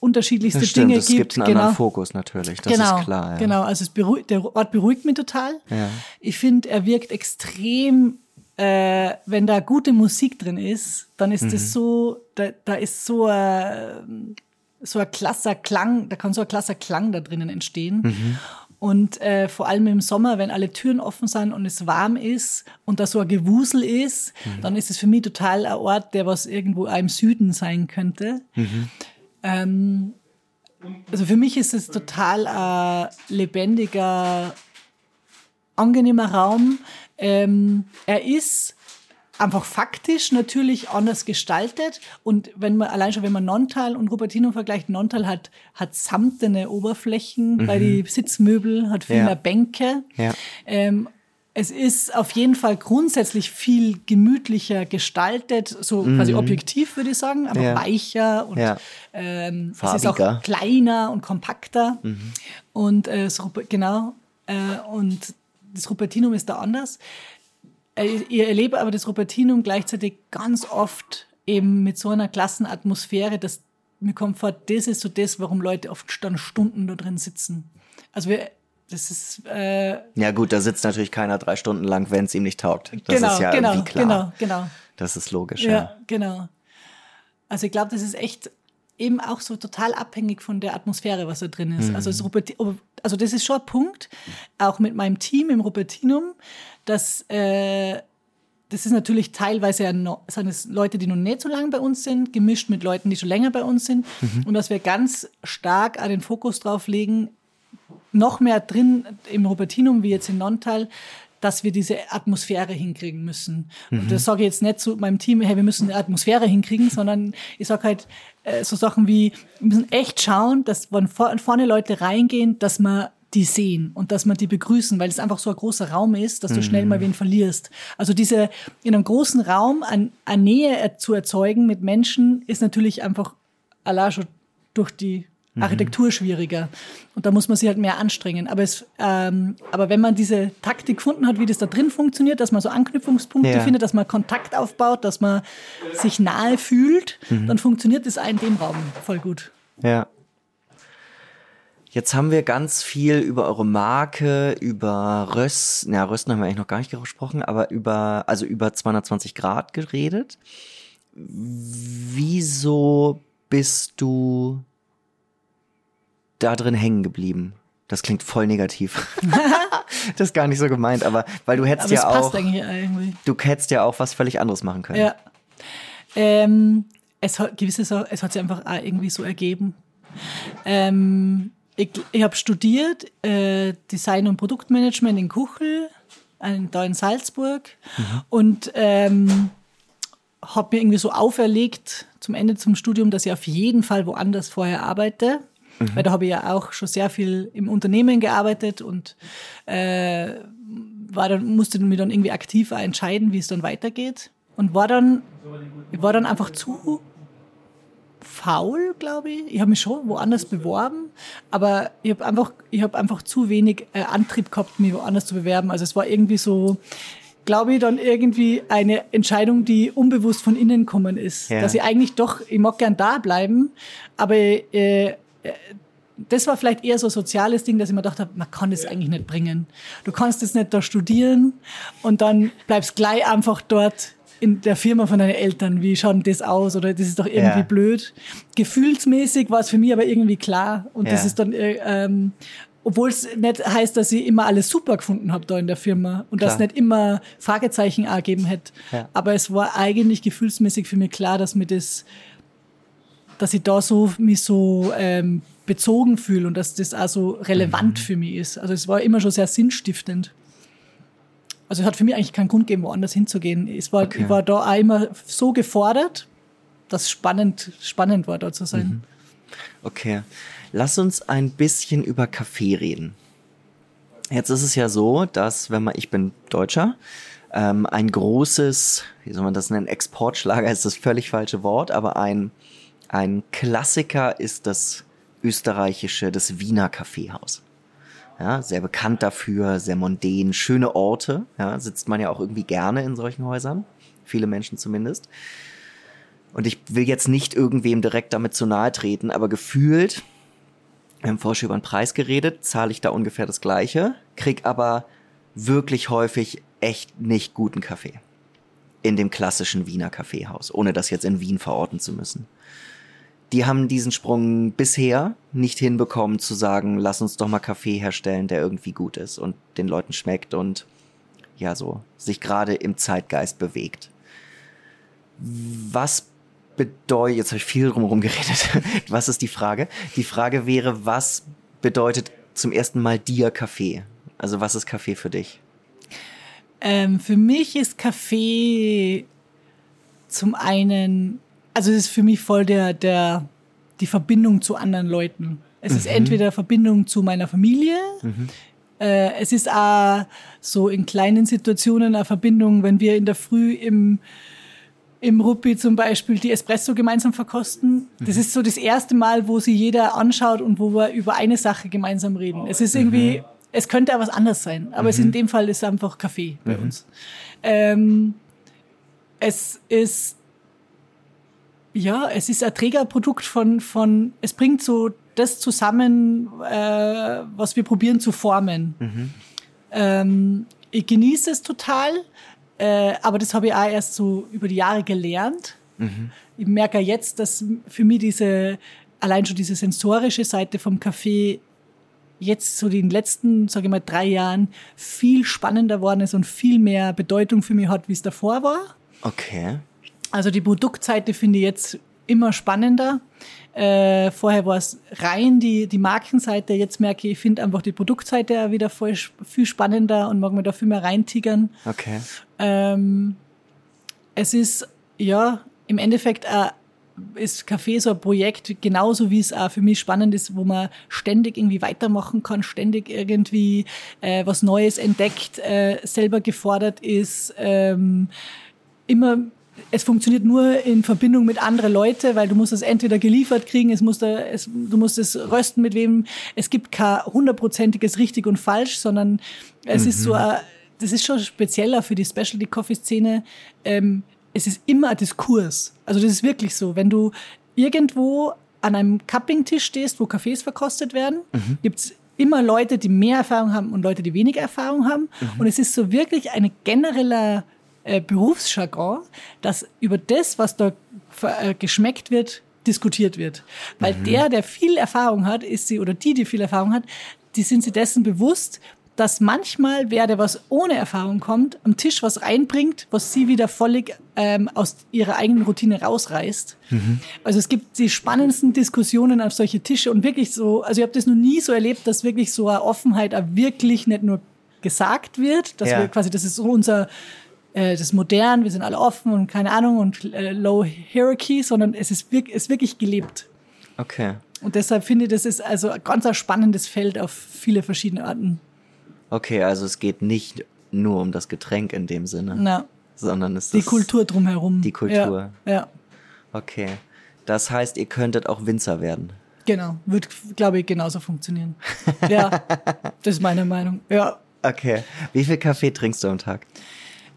unterschiedlichste Das stimmt, Dinge es gibt. gibt einen anderen Fokus natürlich, das genau, ist klar. Ja. Genau, also es beruhigt, der Ort beruhigt mich total. Ja. Ich finde, er wirkt extrem, äh, wenn da gute Musik drin ist, dann ist Mhm. das so, da, da ist so ein, so ein klasser Klang, da kann so ein klasser Klang da drinnen entstehen. Mhm. Und äh, vor allem im Sommer, wenn alle Türen offen sind und es warm ist und da so ein Gewusel ist, Mhm. dann ist es für mich total ein Ort, der was irgendwo auch im Süden sein könnte. Mhm. Ähm, also für mich ist es total ein lebendiger, angenehmer Raum. Ähm, er ist einfach faktisch natürlich anders gestaltet und wenn man allein schon wenn man Nontal und Rupertinum vergleicht, Nontal hat hat samtene Oberflächen bei die Sitzmöbel, hat viel Ja. mehr Bänke. Ja. Ähm, es ist auf jeden Fall grundsätzlich viel gemütlicher gestaltet, so quasi objektiv würde ich sagen, aber Mhm. Ja. weicher und Ja. ähm, es ist Farbiger. Mhm. auch kleiner und kompakter. Und äh, Rupe- genau, äh, und das Rupertinum ist da anders. Äh, ich erlebe aber das Rupertinum gleichzeitig ganz oft eben mit so einer klassen Atmosphäre, dass mir kommt vor, das ist so das, warum Leute oft dann Stunden da drin sitzen. Also wir, das ist äh, ja gut, da sitzt natürlich keiner drei Stunden lang, wenn es ihm nicht taugt. Das genau, ist ja genau, irgendwie klar. genau, genau. Das ist logisch, Ja, ja. genau. Also ich glaube, das ist echt eben auch so total abhängig von der Atmosphäre, was da drin ist. Also, das Ruperti- also das ist schon ein Punkt, auch mit meinem Team im Rupertinum, dass äh, das ist natürlich teilweise ja no, sind es Leute, die noch nicht so lange bei uns sind, gemischt mit Leuten, die schon länger bei uns sind. Und dass wir ganz stark auch den Fokus drauf legen, noch mehr drin im Rupertinum wie jetzt in Nontal, dass wir diese Atmosphäre hinkriegen müssen. Und das sage ich jetzt nicht zu meinem Team, hey, wir müssen eine Atmosphäre hinkriegen, sondern ich sage halt äh, so Sachen wie, wir müssen echt schauen, dass wenn vor, vorne Leute reingehen, dass man die sehen und dass man die begrüßen, weil es einfach so ein großer Raum ist, dass du schnell mal wen verlierst. Also diese in einem großen Raum an, an Nähe zu erzeugen mit Menschen ist natürlich einfach allein schon durch die Architektur schwieriger. Und da muss man sich halt mehr anstrengen. Aber, es, ähm, aber wenn man diese Taktik gefunden hat, wie das da drin funktioniert, dass man so Anknüpfungspunkte Ja. findet, dass man Kontakt aufbaut, dass man sich nahe fühlt, dann funktioniert das auch in dem Raum voll gut. Ja. Jetzt haben wir ganz viel über eure Marke, über Rösten, ja, Rösten haben wir eigentlich noch gar nicht gesprochen, aber über, also über 220 Grad geredet. Wieso bist du da drin hängen geblieben? Das klingt voll negativ. das ist gar nicht so gemeint, aber weil du hättest Aber ja auch, du hättest ja auch was völlig anderes machen können. Ja. Ähm, es hat gewisse es hat sich einfach auch irgendwie so ergeben. Ähm, ich ich habe studiert äh, Design und Produktmanagement in Kuchel, ein- da in Salzburg und ähm, habe mir irgendwie so auferlegt zum Ende zum Studium, dass ich auf jeden Fall woanders vorher arbeite. Weil da habe ich ja auch schon sehr viel im Unternehmen gearbeitet und äh, war dann, musste mir dann irgendwie aktiv entscheiden, wie es dann weitergeht. Und war dann, ich war dann einfach zu faul, glaube ich. Ich habe mich schon woanders beworben, aber ich habe einfach, ich habe einfach zu wenig äh, Antrieb gehabt, mich woanders zu bewerben. Also es war irgendwie so, glaube ich, dann irgendwie eine Entscheidung, die unbewusst von innen kommen ist. Ja. Dass ich eigentlich doch, ich mag gern da bleiben, aber äh, das war vielleicht eher so ein soziales Ding, dass ich mir gedacht habe, man kann das eigentlich nicht bringen. Du kannst das nicht da studieren und dann bleibst gleich einfach dort in der Firma von deinen Eltern. Wie schaut denn das aus? Oder das ist doch irgendwie Ja. blöd. Gefühlsmäßig war es für mich aber irgendwie klar. Und das Ja. ist dann, äh, ähm, obwohl es nicht heißt, dass ich immer alles super gefunden habe da in der Firma und dass nicht immer Fragezeichen gegeben hätte. Ja. Aber es war eigentlich gefühlsmäßig für mich klar, dass mir das dass ich da so mich so ähm, bezogen fühle und dass das auch so relevant Mhm. für mich ist. Also es war immer schon sehr sinnstiftend. Also es hat für mich eigentlich keinen Grund gegeben, woanders hinzugehen. Es war, Okay. Ich war da auch immer so gefordert, dass es spannend, spannend war, da zu sein. Mhm. Okay. Lass uns ein bisschen über Kaffee reden. Jetzt ist es ja so, dass, wenn man, ich bin Deutscher, ähm, ein großes, wie soll man das nennen, Exportschlager ist das völlig falsche Wort, aber ein, ein Klassiker ist das österreichische, das Wiener Kaffeehaus. Ja, sehr bekannt dafür, sehr mondän, schöne Orte. Ja, sitzt man ja auch irgendwie gerne in solchen Häusern. Viele Menschen zumindest. Und ich will jetzt nicht irgendwem direkt damit zu nahe treten, aber gefühlt, wir haben vorher schon über den Preis geredet, zahle ich da ungefähr das Gleiche, krieg aber wirklich häufig echt nicht guten Kaffee. In dem klassischen Wiener Kaffeehaus, ohne das jetzt in Wien verorten zu müssen. Die haben diesen Sprung bisher nicht hinbekommen zu sagen, lass uns doch mal Kaffee herstellen, der irgendwie gut ist und den Leuten schmeckt und ja so sich gerade im Zeitgeist bewegt. Was bedeutet, jetzt habe ich viel drumherum geredet, was ist die Frage? Die Frage wäre, was bedeutet zum ersten Mal dir Kaffee? Also was ist Kaffee für dich? Ähm, für mich ist Kaffee zum einen, also es ist für mich voll der, der, die Verbindung zu anderen Leuten. Es ist entweder Verbindung zu meiner Familie, äh, es ist auch so in kleinen Situationen eine Verbindung, wenn wir in der Früh im, im Ruppi zum Beispiel die Espresso gemeinsam verkosten. Das ist so das erste Mal, wo sie jeder anschaut und wo wir über eine Sache gemeinsam reden. Es ist irgendwie, es könnte auch was anderes sein, aber es in dem Fall ist einfach Kaffee bei uns. Ähm, es ist ja, es ist ein Trägerprodukt von, von, es bringt so das zusammen, äh, was wir probieren zu formen. Ähm, ich genieße es total, äh, aber das habe ich auch erst so über die Jahre gelernt. Ich merke ja jetzt, dass für mich diese, allein schon diese sensorische Seite vom Kaffee jetzt so den letzten, sage ich mal, drei Jahren viel spannender worden ist und viel mehr Bedeutung für mich hat, wie es davor war. Okay. Also die Produktseite finde ich jetzt immer spannender. Äh, vorher war es rein die, die Markenseite. Jetzt merke ich, ich finde einfach die Produktseite wieder voll, viel spannender und mag mir da viel mehr reintigern. Okay. Ähm, es ist, ja, im Endeffekt äh, ist Café so ein Projekt, genauso wie es auch für mich spannend ist, wo man ständig irgendwie weitermachen kann, ständig irgendwie äh, was Neues entdeckt, äh, selber gefordert ist, ähm, immer es funktioniert nur in Verbindung mit anderen Leuten, weil du musst es entweder geliefert kriegen, es muss da, es, du musst es rösten mit wem. Es gibt kein hundertprozentiges richtig und falsch, sondern es ist so, ein, das ist schon spezieller für die Specialty Coffee Szene. Ähm, es ist immer ein Diskurs. Also das ist wirklich so. Wenn du irgendwo an einem Cupping-Tisch stehst, wo Kaffees verkostet werden, gibt's immer Leute, die mehr Erfahrung haben und Leute, die weniger Erfahrung haben. Und es ist so wirklich ein genereller äh, Berufsjargon, dass über das, was da äh, geschmeckt wird, diskutiert wird. Weil der, der viel Erfahrung hat, ist sie, oder die, die viel Erfahrung hat, die sind sie dessen bewusst, dass manchmal wer, der was ohne Erfahrung kommt, am Tisch was reinbringt, was sie wieder völlig ähm, aus ihrer eigenen Routine rausreißt. Also es gibt die spannendsten Diskussionen auf solche Tische und wirklich so, also ich habe das noch nie so erlebt, dass wirklich so eine Offenheit auch wirklich nicht nur gesagt wird, dass Ja. wir quasi, das ist so unser äh, das ist modern, wir sind alle offen und keine Ahnung und äh, low hierarchy, sondern es ist, wirk ist wirklich gelebt. Okay. Und deshalb finde ich, das ist also ein ganz spannendes Feld auf viele verschiedene Arten. Okay, also es geht nicht nur um das Getränk in dem Sinne, Na, sondern es die ist Kultur drumherum. Die Kultur. Ja, ja Okay. Das heißt, ihr könntet auch Winzer werden. genau. Wird, glaube ich, genauso funktionieren. Ja, das ist meine Meinung. Ja. Okay. Wie viel Kaffee trinkst du am Tag?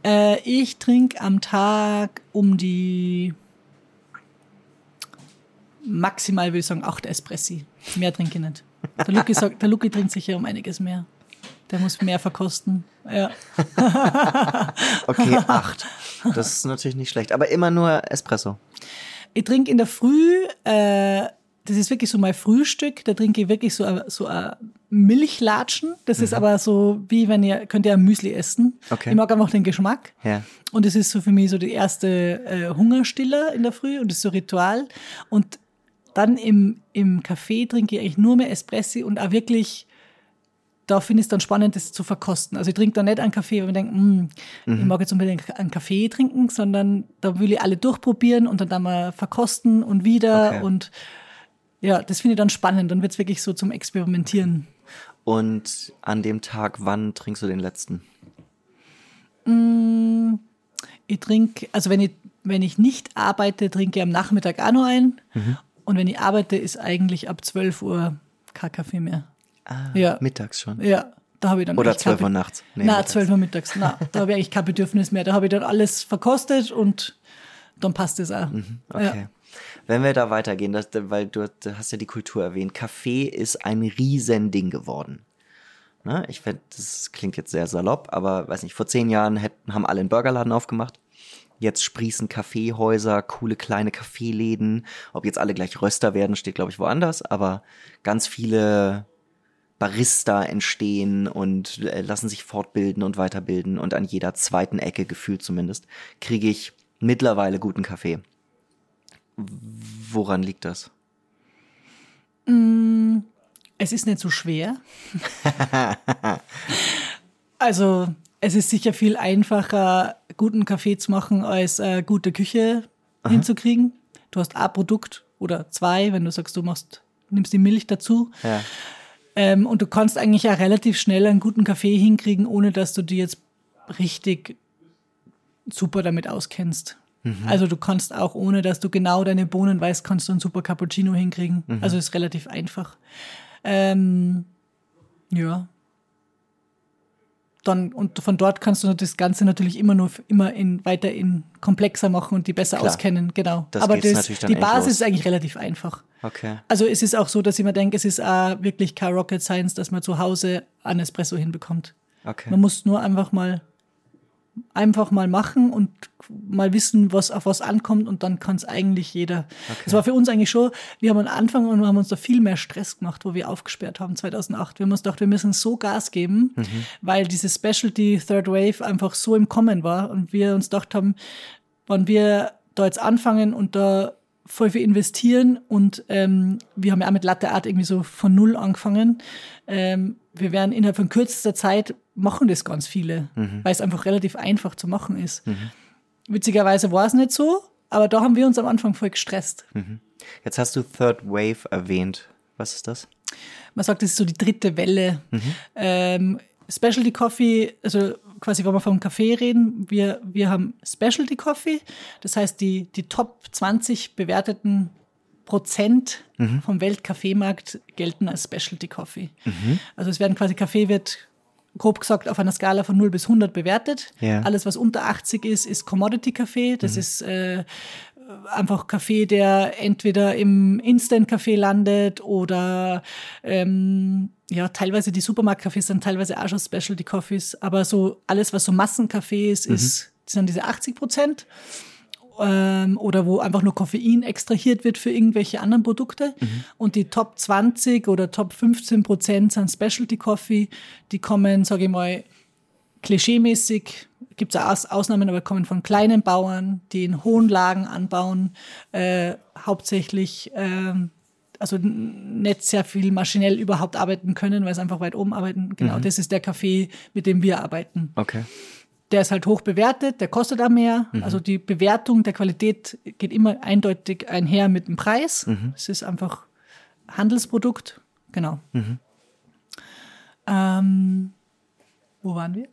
Äh, ich trinke am Tag um die maximal, würde ich sagen, acht Espressi. Mehr trinke ich nicht. Der Luki, sagt, der Luki trinkt sicher um einiges mehr. Der muss mehr verkosten. Ja. Okay, acht. Das ist natürlich nicht schlecht. Aber immer nur Espresso. Ich trinke in der Früh, äh, das ist wirklich so mein Frühstück, da trinke ich wirklich so, ein- so ein Milchlatschen. Das ist aber so, wie wenn ihr, könnt ihr ein Müsli essen. Okay. Ich mag einfach den Geschmack. Ja. Und es ist so für mich so die erste äh, Hungerstiller in der Früh und das ist so Ritual. Und dann im, im Café trinke ich eigentlich nur mehr Espressi und auch wirklich, da finde ich es dann spannend, das zu verkosten. Also ich trinke da nicht einen Kaffee, weil ich denke, mm, ich mag jetzt unbedingt einen Kaffee trinken, sondern da will ich alle durchprobieren und dann, dann mal verkosten und wieder. Okay. Und ja, das finde ich dann spannend. Dann wird es wirklich so zum Experimentieren. Und an dem Tag, wann trinkst du den letzten? Ich trinke, also wenn ich, wenn ich nicht arbeite, trinke ich am Nachmittag auch noch ein. Und wenn ich arbeite, ist eigentlich ab 12 Uhr kein Kaffee mehr. Ah, Ja. mittags schon. Ja, da habe ich dann Oder eigentlich 12 kein Uhr nachts. Nee, Na, mittags. 12 Uhr mittags. Na, da habe ich eigentlich kein Bedürfnis mehr. Da habe ich dann alles verkostet und dann passt es auch. Mhm, Okay. Wenn wir da weitergehen, das, weil du, hast ja die Kultur erwähnt, Kaffee ist ein Riesending geworden. Ne? Ich finde, das klingt jetzt sehr salopp, aber weiß nicht, vor zehn Jahren hätten, haben alle einen Burgerladen aufgemacht. Jetzt sprießen Kaffeehäuser, coole kleine Kaffeeläden. Ob jetzt alle gleich Röster werden, steht, glaube ich, woanders, aber ganz viele Barista entstehen und äh, lassen sich fortbilden und weiterbilden und an jeder zweiten Ecke, gefühlt zumindest, kriege ich mittlerweile guten Kaffee. Woran liegt das? Es ist nicht so schwer. also, es ist sicher viel einfacher, guten Kaffee zu machen, als äh, gute Küche hinzukriegen. Du hast ein Produkt oder zwei, wenn du sagst, du machst, nimmst die Milch dazu. Ja. Ähm, und du kannst eigentlich auch relativ schnell einen guten Kaffee hinkriegen, ohne dass du dir jetzt richtig super damit auskennst. Also du kannst auch, ohne dass du genau deine Bohnen weißt, kannst du einen super Cappuccino hinkriegen. Also ist relativ einfach. Ähm, ja. Dann, und von dort kannst du das Ganze natürlich immer nur immer in, weiter in komplexer machen und die besser Klar. auskennen, genau. Das Aber das, die. Basis ist eigentlich relativ einfach. Okay. Also es ist auch so, dass ich mir denke, es ist auch wirklich kein Rocket Science, dass man zu Hause einen Espresso hinbekommt. Okay. Man muss nur einfach mal einfach mal machen und mal wissen, was auf was ankommt und dann kann es eigentlich jeder. Das war für uns eigentlich schon, wir haben am Anfang und haben uns da viel mehr Stress gemacht, wo wir aufgesperrt haben 2008. Wir haben uns gedacht, wir müssen so Gas geben, weil diese Specialty Third Wave einfach so im Kommen war und wir uns gedacht haben, wenn wir da jetzt anfangen und da voll viel investieren und ähm, wir haben ja auch mit Latte Art irgendwie so von null angefangen. Ähm, wir werden innerhalb von kürzester Zeit machen das ganz viele, weil es einfach relativ einfach zu machen ist. Witzigerweise war es nicht so, aber da haben wir uns am Anfang voll gestresst. Jetzt hast du Third Wave erwähnt. Was ist das? Man sagt, das ist so die dritte Welle. Ähm, Specialty Coffee, also quasi, wenn wir vom Kaffee reden, wir, wir haben Specialty Coffee, das heißt, die, die Top 20 bewerteten Prozent vom Weltkaffeemarkt gelten als Specialty Coffee. Also es werden quasi, Kaffee wird grob gesagt auf einer Skala von 0 bis 100 bewertet. Ja. Alles, was unter 80 ist, ist Commodity Kaffee. Das ist äh, einfach Kaffee, der entweder im Instant-Café landet oder ähm, ja, teilweise die Supermarkt-Cafés sind teilweise auch schon Specialty Coffees, aber so alles, was so Massenkaffee ist, mhm. ist, sind diese 80 Prozent. Ähm, oder wo einfach nur Koffein extrahiert wird für irgendwelche anderen Produkte. Mhm. Und die Top 20 oder Top 15 Prozent sind Specialty Coffee. Die kommen, sage ich mal, klischeemäßig gibt es Aus Ausnahmen, aber kommen von kleinen Bauern, die in hohen Lagen anbauen, äh, hauptsächlich, äh, also nicht sehr viel maschinell überhaupt arbeiten können, weil sie einfach weit oben arbeiten. Genau, mhm. das ist der Kaffee, mit dem wir arbeiten. Okay. Der ist halt hoch bewertet, der kostet auch mehr. Mhm. Also die Bewertung der Qualität geht immer eindeutig einher mit dem Preis. Mhm. Es ist einfach Handelsprodukt. Genau. Mhm. Ähm, wo waren wir?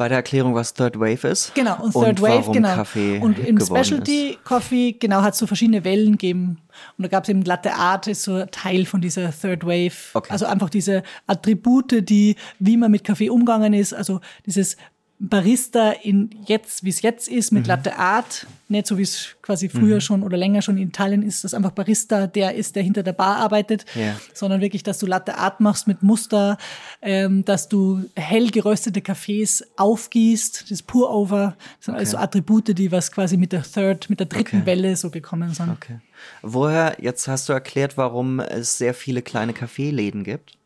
Bei der Erklärung, was Third Wave ist. Genau, und Third und Wave, genau. Kaffee und im Specialty ist. Coffee, genau, hat es so verschiedene Wellen gegeben. Und da gab es eben Latte Art, ist so Teil von dieser Third Wave. Okay. Also einfach diese Attribute, die, wie man mit Kaffee umgegangen ist, also dieses Barista in jetzt, wie es jetzt ist, mit mhm. Latte Art, nicht so wie es quasi früher mhm. schon oder länger schon in Italien ist, dass einfach Barista der ist, der hinter der Bar arbeitet, yeah. sondern wirklich, dass du Latte Art machst mit Muster, ähm, dass du hell geröstete Kaffees aufgießt, das Pour-Over, das sind okay. also Attribute, die was quasi mit der Third, mit der dritten okay. Welle so gekommen sind. Okay. Woher, jetzt hast du erklärt, warum es sehr viele kleine Kaffeeläden gibt.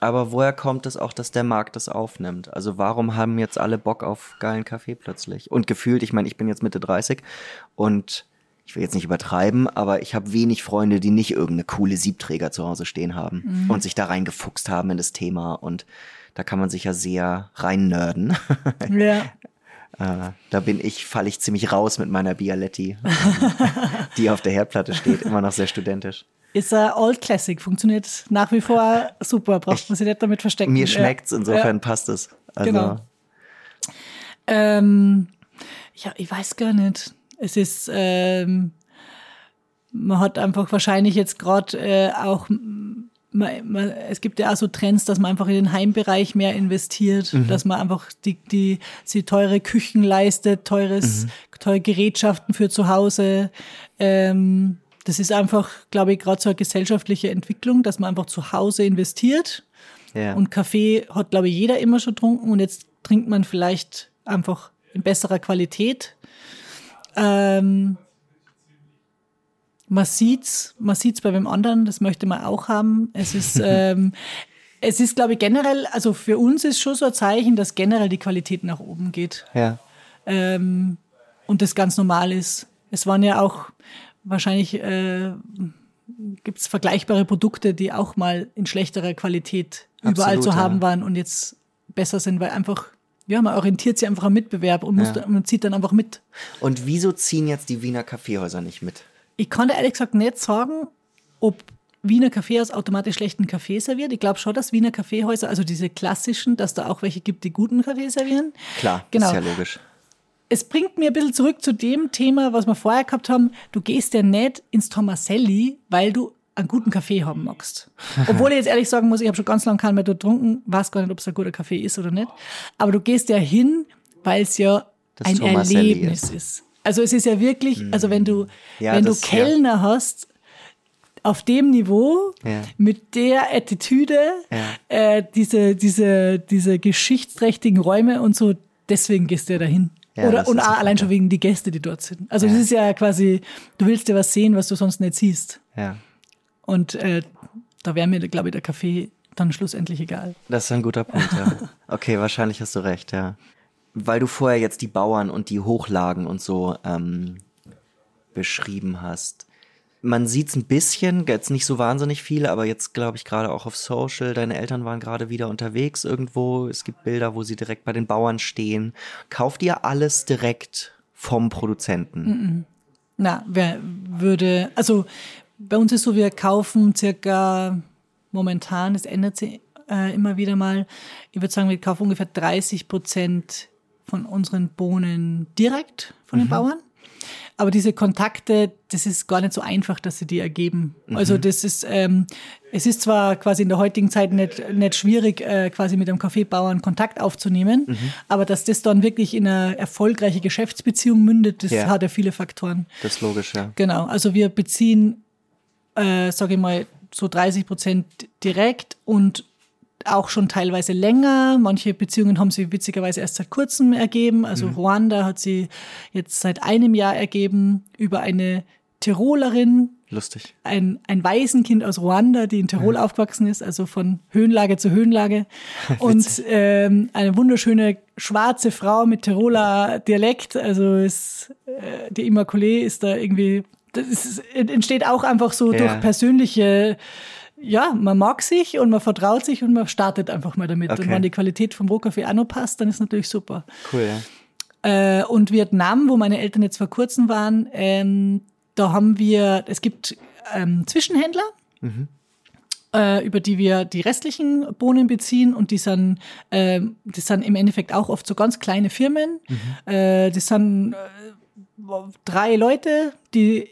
Aber woher kommt es auch, dass der Markt das aufnimmt? Also warum haben jetzt alle Bock auf geilen Kaffee plötzlich? Und gefühlt, ich meine, ich bin jetzt Mitte 30 und ich will jetzt nicht übertreiben, aber ich habe wenig Freunde, die nicht irgendeine coole Siebträger zu Hause stehen haben mhm. und sich da reingefuchst haben in das Thema. Und da kann man sich ja sehr rein nerden. Ja. äh, da bin ich, falle ich ziemlich raus mit meiner Bialetti, die auf der Herdplatte steht, immer noch sehr studentisch. Ist ein Old Classic, funktioniert nach wie vor super, braucht man sich nicht damit verstecken. Mir schmeckt's, insofern ja. passt es. Also. Genau. Ähm, ja, ich weiß gar nicht. Es ist, ähm, man hat einfach wahrscheinlich jetzt gerade äh, auch, man, man, es gibt ja auch so Trends, dass man einfach in den Heimbereich mehr investiert, mhm. dass man einfach die, die, sie teure Küchen leistet, teures, mhm. teure Gerätschaften für zu Hause. Ähm, das ist einfach, glaube ich, gerade so eine gesellschaftliche Entwicklung, dass man einfach zu Hause investiert. Ja. Und Kaffee hat, glaube ich, jeder immer schon getrunken und jetzt trinkt man vielleicht einfach in besserer Qualität. Ähm, man sieht's, man sieht's bei dem anderen, das möchte man auch haben. Es ist, ähm, es ist, glaube ich, generell, also für uns ist schon so ein Zeichen, dass generell die Qualität nach oben geht. Ja. Ähm, und das ganz normal ist. Es waren ja auch wahrscheinlich äh, gibt es vergleichbare Produkte, die auch mal in schlechterer Qualität Absolut, überall zu haben waren und jetzt besser sind, weil einfach, ja, man orientiert sich einfach am Mitbewerb und muss, ja. man zieht dann einfach mit. Und wieso ziehen jetzt die Wiener Kaffeehäuser nicht mit? Ich kann dir ehrlich gesagt nicht sagen, ob Wiener Kaffeehaus automatisch schlechten Kaffee serviert. Ich glaube schon, dass Wiener Kaffeehäuser, also diese klassischen, dass da auch welche gibt, die guten Kaffee servieren. Klar, genau. ist ja logisch es bringt mir ein bisschen zurück zu dem Thema, was wir vorher gehabt haben. Du gehst ja nicht ins Tomaselli, weil du einen guten Kaffee haben magst. Obwohl ich jetzt ehrlich sagen muss, ich habe schon ganz lange keinen mehr dort getrunken, weiß gar nicht, ob es ein guter Kaffee ist oder nicht. Aber du gehst ja hin, weil es ja das ein Tomaselli Erlebnis ist. ist. Also es ist ja wirklich, hm. also wenn du, ja, wenn das, du Kellner ja. hast, auf dem Niveau, ja. mit der Attitüde, äh, diese, diese, diese geschichtsträchtigen Räume und so, deswegen gehst du ja dahin. Ja, Oder und allein schon wegen die Gäste, die dort sind. Also das ist ja quasi, du willst ja was sehen, was du sonst nicht siehst. Ja. Und äh, da wäre mir, glaube ich, der Kaffee dann schlussendlich egal. Das ist ein guter Punkt, ja. Okay, wahrscheinlich hast du recht, ja. Weil du vorher jetzt die Bauern und die Hochlagen und so ähm, beschrieben hast man sieht es ein bisschen, jetzt nicht so wahnsinnig viele, aber jetzt glaube ich gerade auch auf Social. Deine Eltern waren gerade wieder unterwegs irgendwo. Es gibt Bilder, wo sie direkt bei den Bauern stehen. Kauft ihr alles direkt vom Produzenten? Na, wer würde, also bei uns ist so, wir kaufen circa momentan, es ändert sich äh, immer wieder mal, ich würde sagen, wir kaufen ungefähr 30 Prozent von unseren Bohnen direkt von den mhm. Bauern. Aber diese Kontakte, das ist gar nicht so einfach, dass sie die ergeben. Mhm. Also das ist, ähm, es ist zwar quasi in der heutigen Zeit nicht, nicht schwierig, äh, quasi mit einem Kaffeebauern Kontakt aufzunehmen, mhm. aber dass das dann wirklich in eine erfolgreiche Geschäftsbeziehung mündet, das ja. hat ja viele Faktoren. Das ist logisch, ja. Genau, also wir beziehen, äh, sage ich mal, so 30 Prozent direkt und auch schon teilweise länger. Manche Beziehungen haben sie witzigerweise erst seit kurzem ergeben. Also mhm. Ruanda hat sie jetzt seit einem Jahr ergeben über eine Tirolerin. Lustig. Ein, ein Waisenkind aus Ruanda, die in Tirol ja. aufgewachsen ist, also von Höhenlage zu Höhenlage. Und ähm, eine wunderschöne schwarze Frau mit Tiroler Dialekt. Also ist, äh, die Immaculée ist da irgendwie, das ist, entsteht auch einfach so ja. durch persönliche ja, man mag sich und man vertraut sich und man startet einfach mal damit. Okay. Und wenn die Qualität vom Rohkaffee auch noch passt, dann ist natürlich super. Cool, ja. Äh, und Vietnam, wo meine Eltern jetzt vor kurzem waren, ähm, da haben wir, es gibt ähm, Zwischenhändler, mhm. äh, über die wir die restlichen Bohnen beziehen und die sind, äh, die sind im Endeffekt auch oft so ganz kleine Firmen. Mhm. Äh, das sind äh, drei Leute, die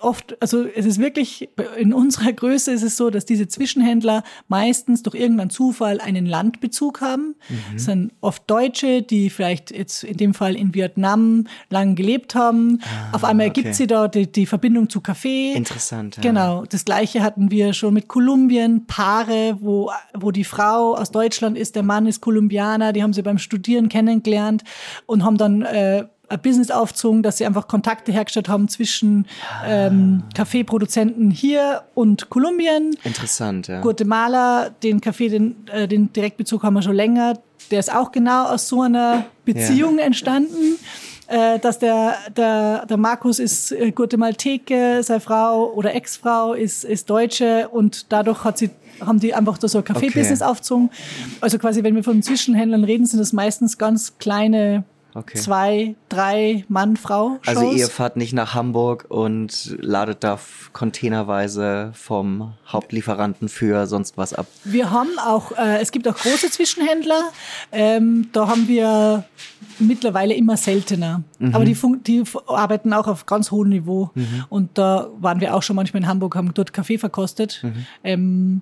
oft, also es ist wirklich, in unserer Größe ist es so, dass diese Zwischenhändler meistens durch irgendeinen Zufall einen Landbezug haben. Mhm. Das sind oft Deutsche, die vielleicht jetzt in dem Fall in Vietnam lang gelebt haben. Ah, Auf einmal ergibt okay. sie da die, die, Verbindung zu Kaffee. Interessant. Ja. Genau. Das gleiche hatten wir schon mit Kolumbien, Paare, wo, wo die Frau aus Deutschland ist, der Mann ist Kolumbianer, die haben sie beim Studieren kennengelernt und haben dann äh, ein Business aufzogen, dass sie einfach Kontakte hergestellt haben zwischen ähm, Kaffeeproduzenten hier und Kolumbien. Interessant, ja. Guatemala, den Kaffee, den, äh, den Direktbezug haben wir schon länger. Der ist auch genau aus so einer Beziehung ja. entstanden äh, dass der, der, der Markus ist äh, Guatemalteke, seine Frau oder Ex-Frau ist, ist Deutsche und dadurch hat sie, haben die einfach so ein Kaffee-Business okay. aufgezogen. Also quasi, wenn wir von Zwischenhändlern reden, sind das meistens ganz kleine Okay. Zwei, drei Mann, Frau. -Shows. Also ihr fahrt nicht nach Hamburg und ladet da containerweise vom Hauptlieferanten für sonst was ab. Wir haben auch, äh, es gibt auch große Zwischenhändler. Ähm, da haben wir mittlerweile immer seltener. Mhm. Aber die, die, arbeiten auch auf ganz hohem Niveau. Mhm. Und da waren wir auch schon manchmal in Hamburg, haben dort Kaffee verkostet. Mhm. Ähm,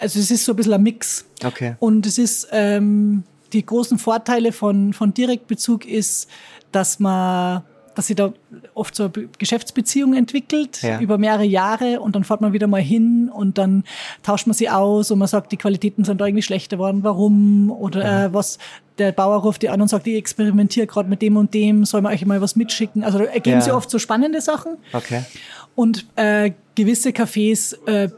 also es ist so ein bisschen ein Mix. Okay. Und es ist ähm, die großen Vorteile von, von Direktbezug ist, dass man dass sich da oft so eine Geschäftsbeziehung entwickelt ja. über mehrere Jahre und dann fährt man wieder mal hin und dann tauscht man sie aus und man sagt, die Qualitäten sind da irgendwie schlechter worden, warum oder ja. äh, was. Der Bauer ruft die an und sagt, ich experimentiere gerade mit dem und dem, soll man euch mal was mitschicken? Also da ergeben ja. sie oft so spannende Sachen. Okay. Und äh, gewisse Cafés äh,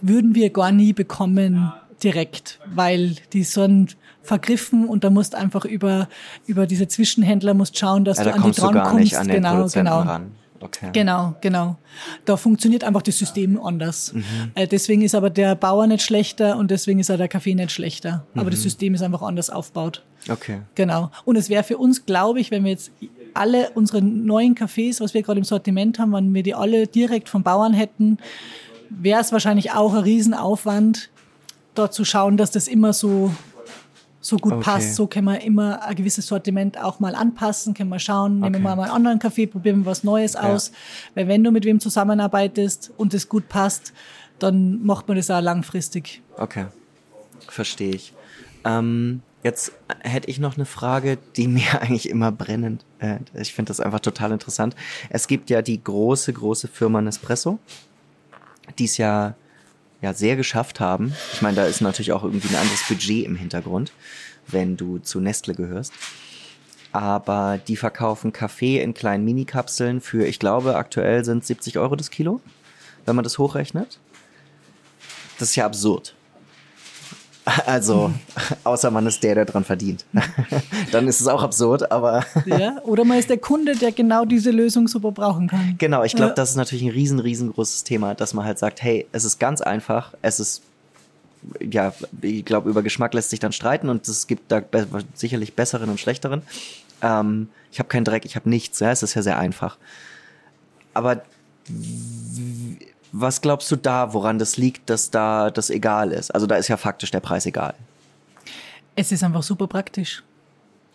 würden wir gar nie bekommen direkt, weil die sind vergriffen und da musst einfach über, über diese Zwischenhändler musst schauen, dass ja, du da an die dran kommst. An genau, genau. Ran. Okay. Genau, genau. Da funktioniert einfach das System anders. Mhm. Äh, deswegen ist aber der Bauer nicht schlechter und deswegen ist auch der Kaffee nicht schlechter. Mhm. Aber das mhm. System ist einfach anders aufgebaut. Okay. Genau. Und es wäre für uns, glaube ich, wenn wir jetzt alle unsere neuen Cafés, was wir gerade im Sortiment haben, wenn wir die alle direkt vom Bauern hätten, wäre es wahrscheinlich auch ein Riesenaufwand, dort zu schauen, dass das immer so so gut okay. passt. So können wir immer ein gewisses Sortiment auch mal anpassen, können wir schauen, nehmen okay. wir mal einen anderen Kaffee, probieren wir was Neues ja. aus. Weil wenn du mit wem zusammenarbeitest und es gut passt, dann macht man das auch langfristig. Okay, verstehe ich. Ähm, jetzt hätte ich noch eine Frage, die mir eigentlich immer brennend, äh, ich finde das einfach total interessant. Es gibt ja die große, große Firma Nespresso, die es ja ja sehr geschafft haben. Ich meine, da ist natürlich auch irgendwie ein anderes Budget im Hintergrund, wenn du zu Nestle gehörst. Aber die verkaufen Kaffee in kleinen Minikapseln für, ich glaube, aktuell sind 70 Euro das Kilo, wenn man das hochrechnet. Das ist ja absurd. Also, außer man ist der, der dran verdient. Dann ist es auch absurd, aber. ja, oder man ist der Kunde, der genau diese Lösung super brauchen kann. Genau, ich glaube, ja. das ist natürlich ein riesen, riesengroßes Thema, dass man halt sagt, hey, es ist ganz einfach, es ist, ja, ich glaube, über Geschmack lässt sich dann streiten und es gibt da be sicherlich besseren und schlechteren. Ähm, ich habe keinen Dreck, ich habe nichts, ja, es ist ja sehr einfach. Aber was glaubst du da, woran das liegt, dass da das egal ist? Also da ist ja faktisch der Preis egal. Es ist einfach super praktisch.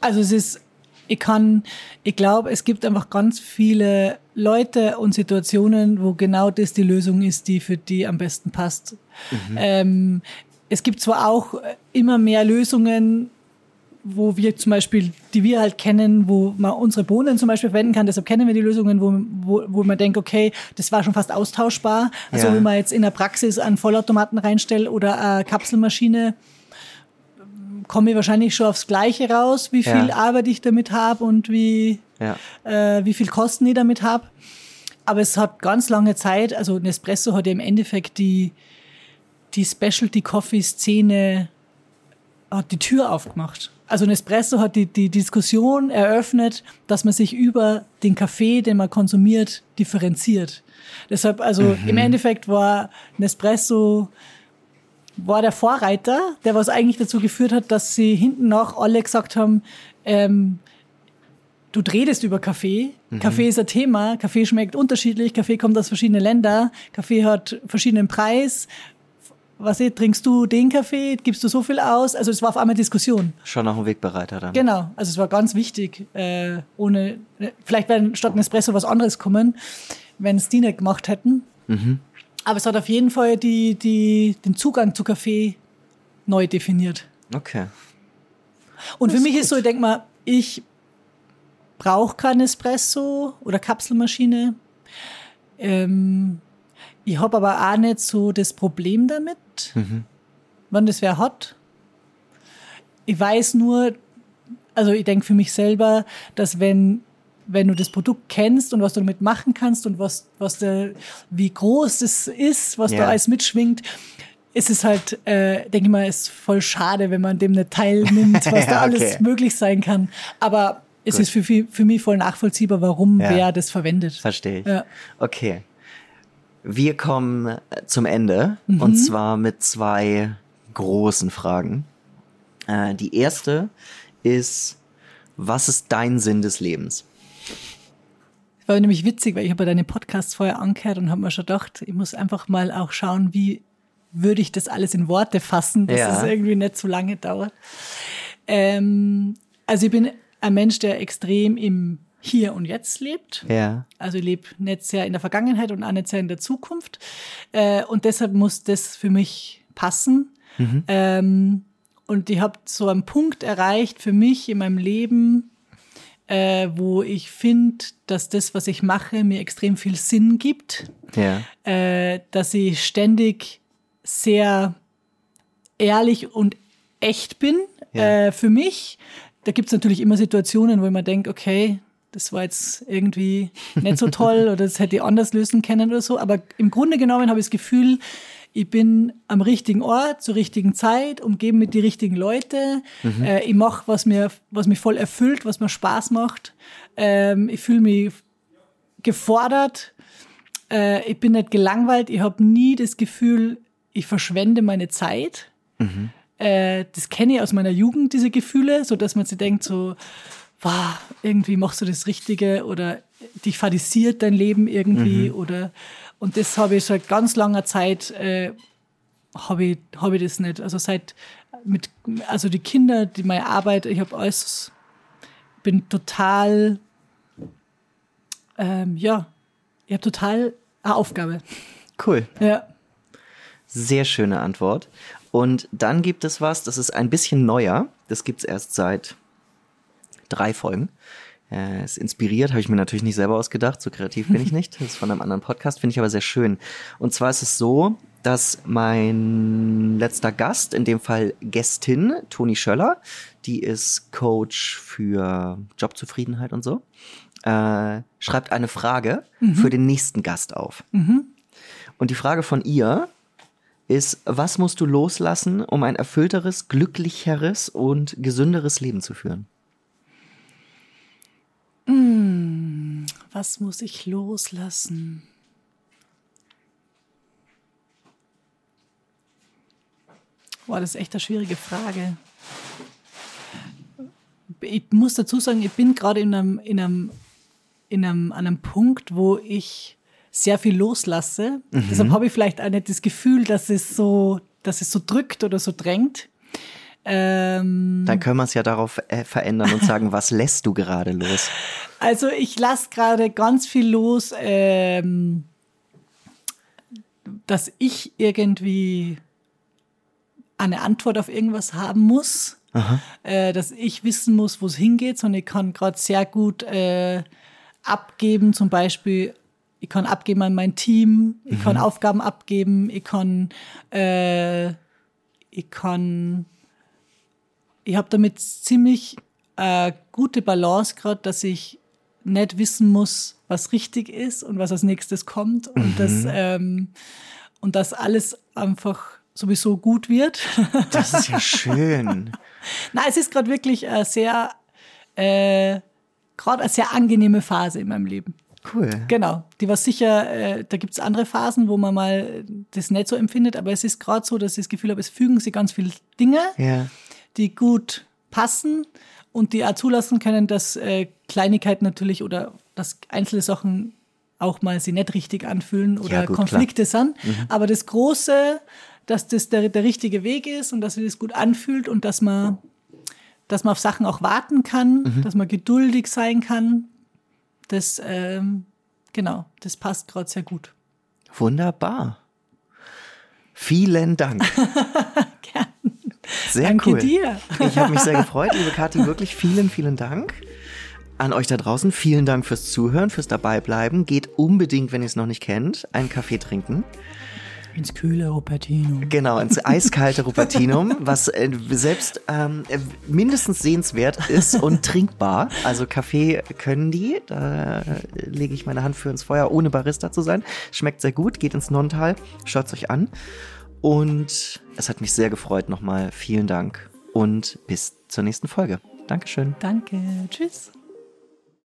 Also es ist Ich kann, ich glaube, es gibt einfach ganz viele Leute und Situationen, wo genau das die Lösung ist, die für die am besten passt. Mhm. Ähm, es gibt zwar auch immer mehr Lösungen, wo wir zum Beispiel, die wir halt kennen, wo man unsere Bohnen zum Beispiel verwenden kann. Deshalb kennen wir die Lösungen, wo, wo, wo man denkt, okay, das war schon fast austauschbar. Also ja. wenn man jetzt in der Praxis einen Vollautomaten reinstellt oder eine Kapselmaschine, komme ich wahrscheinlich schon aufs Gleiche raus, wie viel ja. Arbeit ich damit habe und wie, ja. äh, wie viel Kosten ich damit habe. Aber es hat ganz lange Zeit, also Nespresso hat ja im Endeffekt die, die Specialty Coffee Szene hat die Tür aufgemacht. Also Nespresso hat die, die Diskussion eröffnet, dass man sich über den Kaffee, den man konsumiert, differenziert. Deshalb, also mhm. im Endeffekt war Nespresso war der Vorreiter, der was eigentlich dazu geführt hat, dass sie hinten nach alle gesagt haben, ähm, du redest über Kaffee. Mhm. Kaffee ist ein Thema. Kaffee schmeckt unterschiedlich. Kaffee kommt aus verschiedenen Ländern. Kaffee hat verschiedenen Preis was ich, trinkst du den Kaffee, gibst du so viel aus? Also es war auf einmal Diskussion. Schon auch ein Wegbereiter dann. Genau, also es war ganz wichtig. Äh, ohne, vielleicht wäre statt ein Espresso was anderes kommen, wenn es die nicht gemacht hätten. Mhm. Aber es hat auf jeden Fall die, die, den Zugang zu Kaffee neu definiert. Okay. Und das für mich ist, ist so, ich denke mal, ich brauche kein Espresso oder Kapselmaschine. Ähm, ich habe aber auch nicht so das Problem damit, mhm. wann das wer hat. Ich weiß nur, also ich denke für mich selber, dass wenn wenn du das Produkt kennst und was du damit machen kannst und was, was der, wie groß es ist, was ja. da alles mitschwingt, ist es halt, äh, denke ich mal, ist voll schade, wenn man dem nicht teilnimmt, was da alles okay. möglich sein kann. Aber es Gut. ist für, für mich voll nachvollziehbar, warum ja. wer das verwendet. Verstehe ich. Ja. Okay. Wir kommen zum Ende mhm. und zwar mit zwei großen Fragen. Äh, die erste ist, was ist dein Sinn des Lebens? Das war nämlich witzig, weil ich habe deine Podcasts vorher angehört und habe mir schon gedacht, ich muss einfach mal auch schauen, wie würde ich das alles in Worte fassen, dass ja. es irgendwie nicht zu lange dauert. Ähm, also ich bin ein Mensch, der extrem im hier und jetzt lebt. Ja. Also ich lebe nicht sehr in der Vergangenheit und auch nicht sehr in der Zukunft. Äh, und deshalb muss das für mich passen. Mhm. Ähm, und ich habe so einen Punkt erreicht für mich in meinem Leben, äh, wo ich finde, dass das, was ich mache, mir extrem viel Sinn gibt. Ja. Äh, dass ich ständig sehr ehrlich und echt bin ja. äh, für mich. Da gibt es natürlich immer Situationen, wo ich mir denke, okay, das war jetzt irgendwie nicht so toll oder das hätte ich anders lösen können oder so. Aber im Grunde genommen habe ich das Gefühl, ich bin am richtigen Ort, zur richtigen Zeit, umgeben mit die richtigen Leute. Mhm. Äh, ich mache, was mir, was mich voll erfüllt, was mir Spaß macht. Ähm, ich fühle mich gefordert. Äh, ich bin nicht gelangweilt. Ich habe nie das Gefühl, ich verschwende meine Zeit. Mhm. Äh, das kenne ich aus meiner Jugend, diese Gefühle, so dass man sich denkt, so, wow, irgendwie machst du das Richtige oder dich fadisiert dein Leben irgendwie mhm. oder und das habe ich seit ganz langer Zeit äh, habe ich, hab ich das nicht. Also seit mit also die Kinder, die meine Arbeit, ich habe alles bin total ähm, ja, ich habe total eine Aufgabe. Cool. Ja. Sehr schöne Antwort. Und dann gibt es was, das ist ein bisschen neuer. Das gibt es erst seit drei Folgen. Äh, ist inspiriert, habe ich mir natürlich nicht selber ausgedacht, so kreativ bin ich nicht. Das ist von einem anderen Podcast, finde ich aber sehr schön. Und zwar ist es so, dass mein letzter Gast, in dem Fall Gästin, Toni Schöller, die ist Coach für Jobzufriedenheit und so, äh, schreibt eine Frage mhm. für den nächsten Gast auf. Mhm. Und die Frage von ihr ist, was musst du loslassen, um ein erfüllteres, glücklicheres und gesünderes Leben zu führen? Was muss ich loslassen? Boah, das ist echt eine schwierige Frage. Ich muss dazu sagen, ich bin gerade in einem, in einem, in einem, an einem Punkt, wo ich sehr viel loslasse. Mhm. Deshalb habe ich vielleicht auch nicht das Gefühl, dass es so, dass es so drückt oder so drängt. Ähm, Dann können wir es ja darauf äh, verändern und sagen, was lässt du gerade los? Also ich lasse gerade ganz viel los, ähm, dass ich irgendwie eine Antwort auf irgendwas haben muss, äh, dass ich wissen muss, wo es hingeht, sondern ich kann gerade sehr gut äh, abgeben, zum Beispiel, ich kann abgeben an mein Team, ich kann Aufgaben abgeben, ich kann, äh, ich kann, ich habe damit ziemlich äh, gute Balance gerade, dass ich nicht wissen muss, was richtig ist und was als nächstes kommt und das ähm, und dass alles einfach sowieso gut wird. Das ist ja schön. Na, es ist gerade wirklich äh, sehr, äh, gerade eine sehr angenehme Phase in meinem Leben. Cool. Genau, die war sicher, äh, da gibt's andere Phasen, wo man mal das nicht so empfindet, aber es ist gerade so, dass ich das Gefühl habe, es fügen sich ganz viele Dinge, Ja. die gut passen und die auch zulassen können, dass äh, Kleinigkeiten natürlich oder dass einzelne Sachen auch mal sie nicht richtig anfühlen oder Ja, gut, Konflikte sind. Aber das Große, dass das der, der richtige Weg ist und dass sich das gut anfühlt und dass man, dass man auf Sachen auch warten kann, dass man geduldig sein kann, das, ähm, genau, das passt gerade sehr gut. Wunderbar. Vielen Dank. Gern. Sehr Danke cool. dir. Ich habe mich sehr gefreut, liebe Kathi. Wirklich vielen, vielen Dank. An euch da draußen, vielen Dank fürs Zuhören, fürs Dabeibleiben. Geht unbedingt, wenn ihr es noch nicht kennt, einen Kaffee trinken. Ins kühle Rupertino. Genau, ins eiskalte Rupertinum, was äh, selbst ähm, äh, mindestens sehenswert ist und trinkbar. Also Kaffee können die, da äh, lege ich meine Hand für ins Feuer, ohne Barista zu sein. Schmeckt sehr gut, geht ins Nontal, schaut's euch an. Und es hat mich sehr gefreut nochmal. Vielen Dank und bis zur nächsten Folge. Dankeschön. Danke. Tschüss.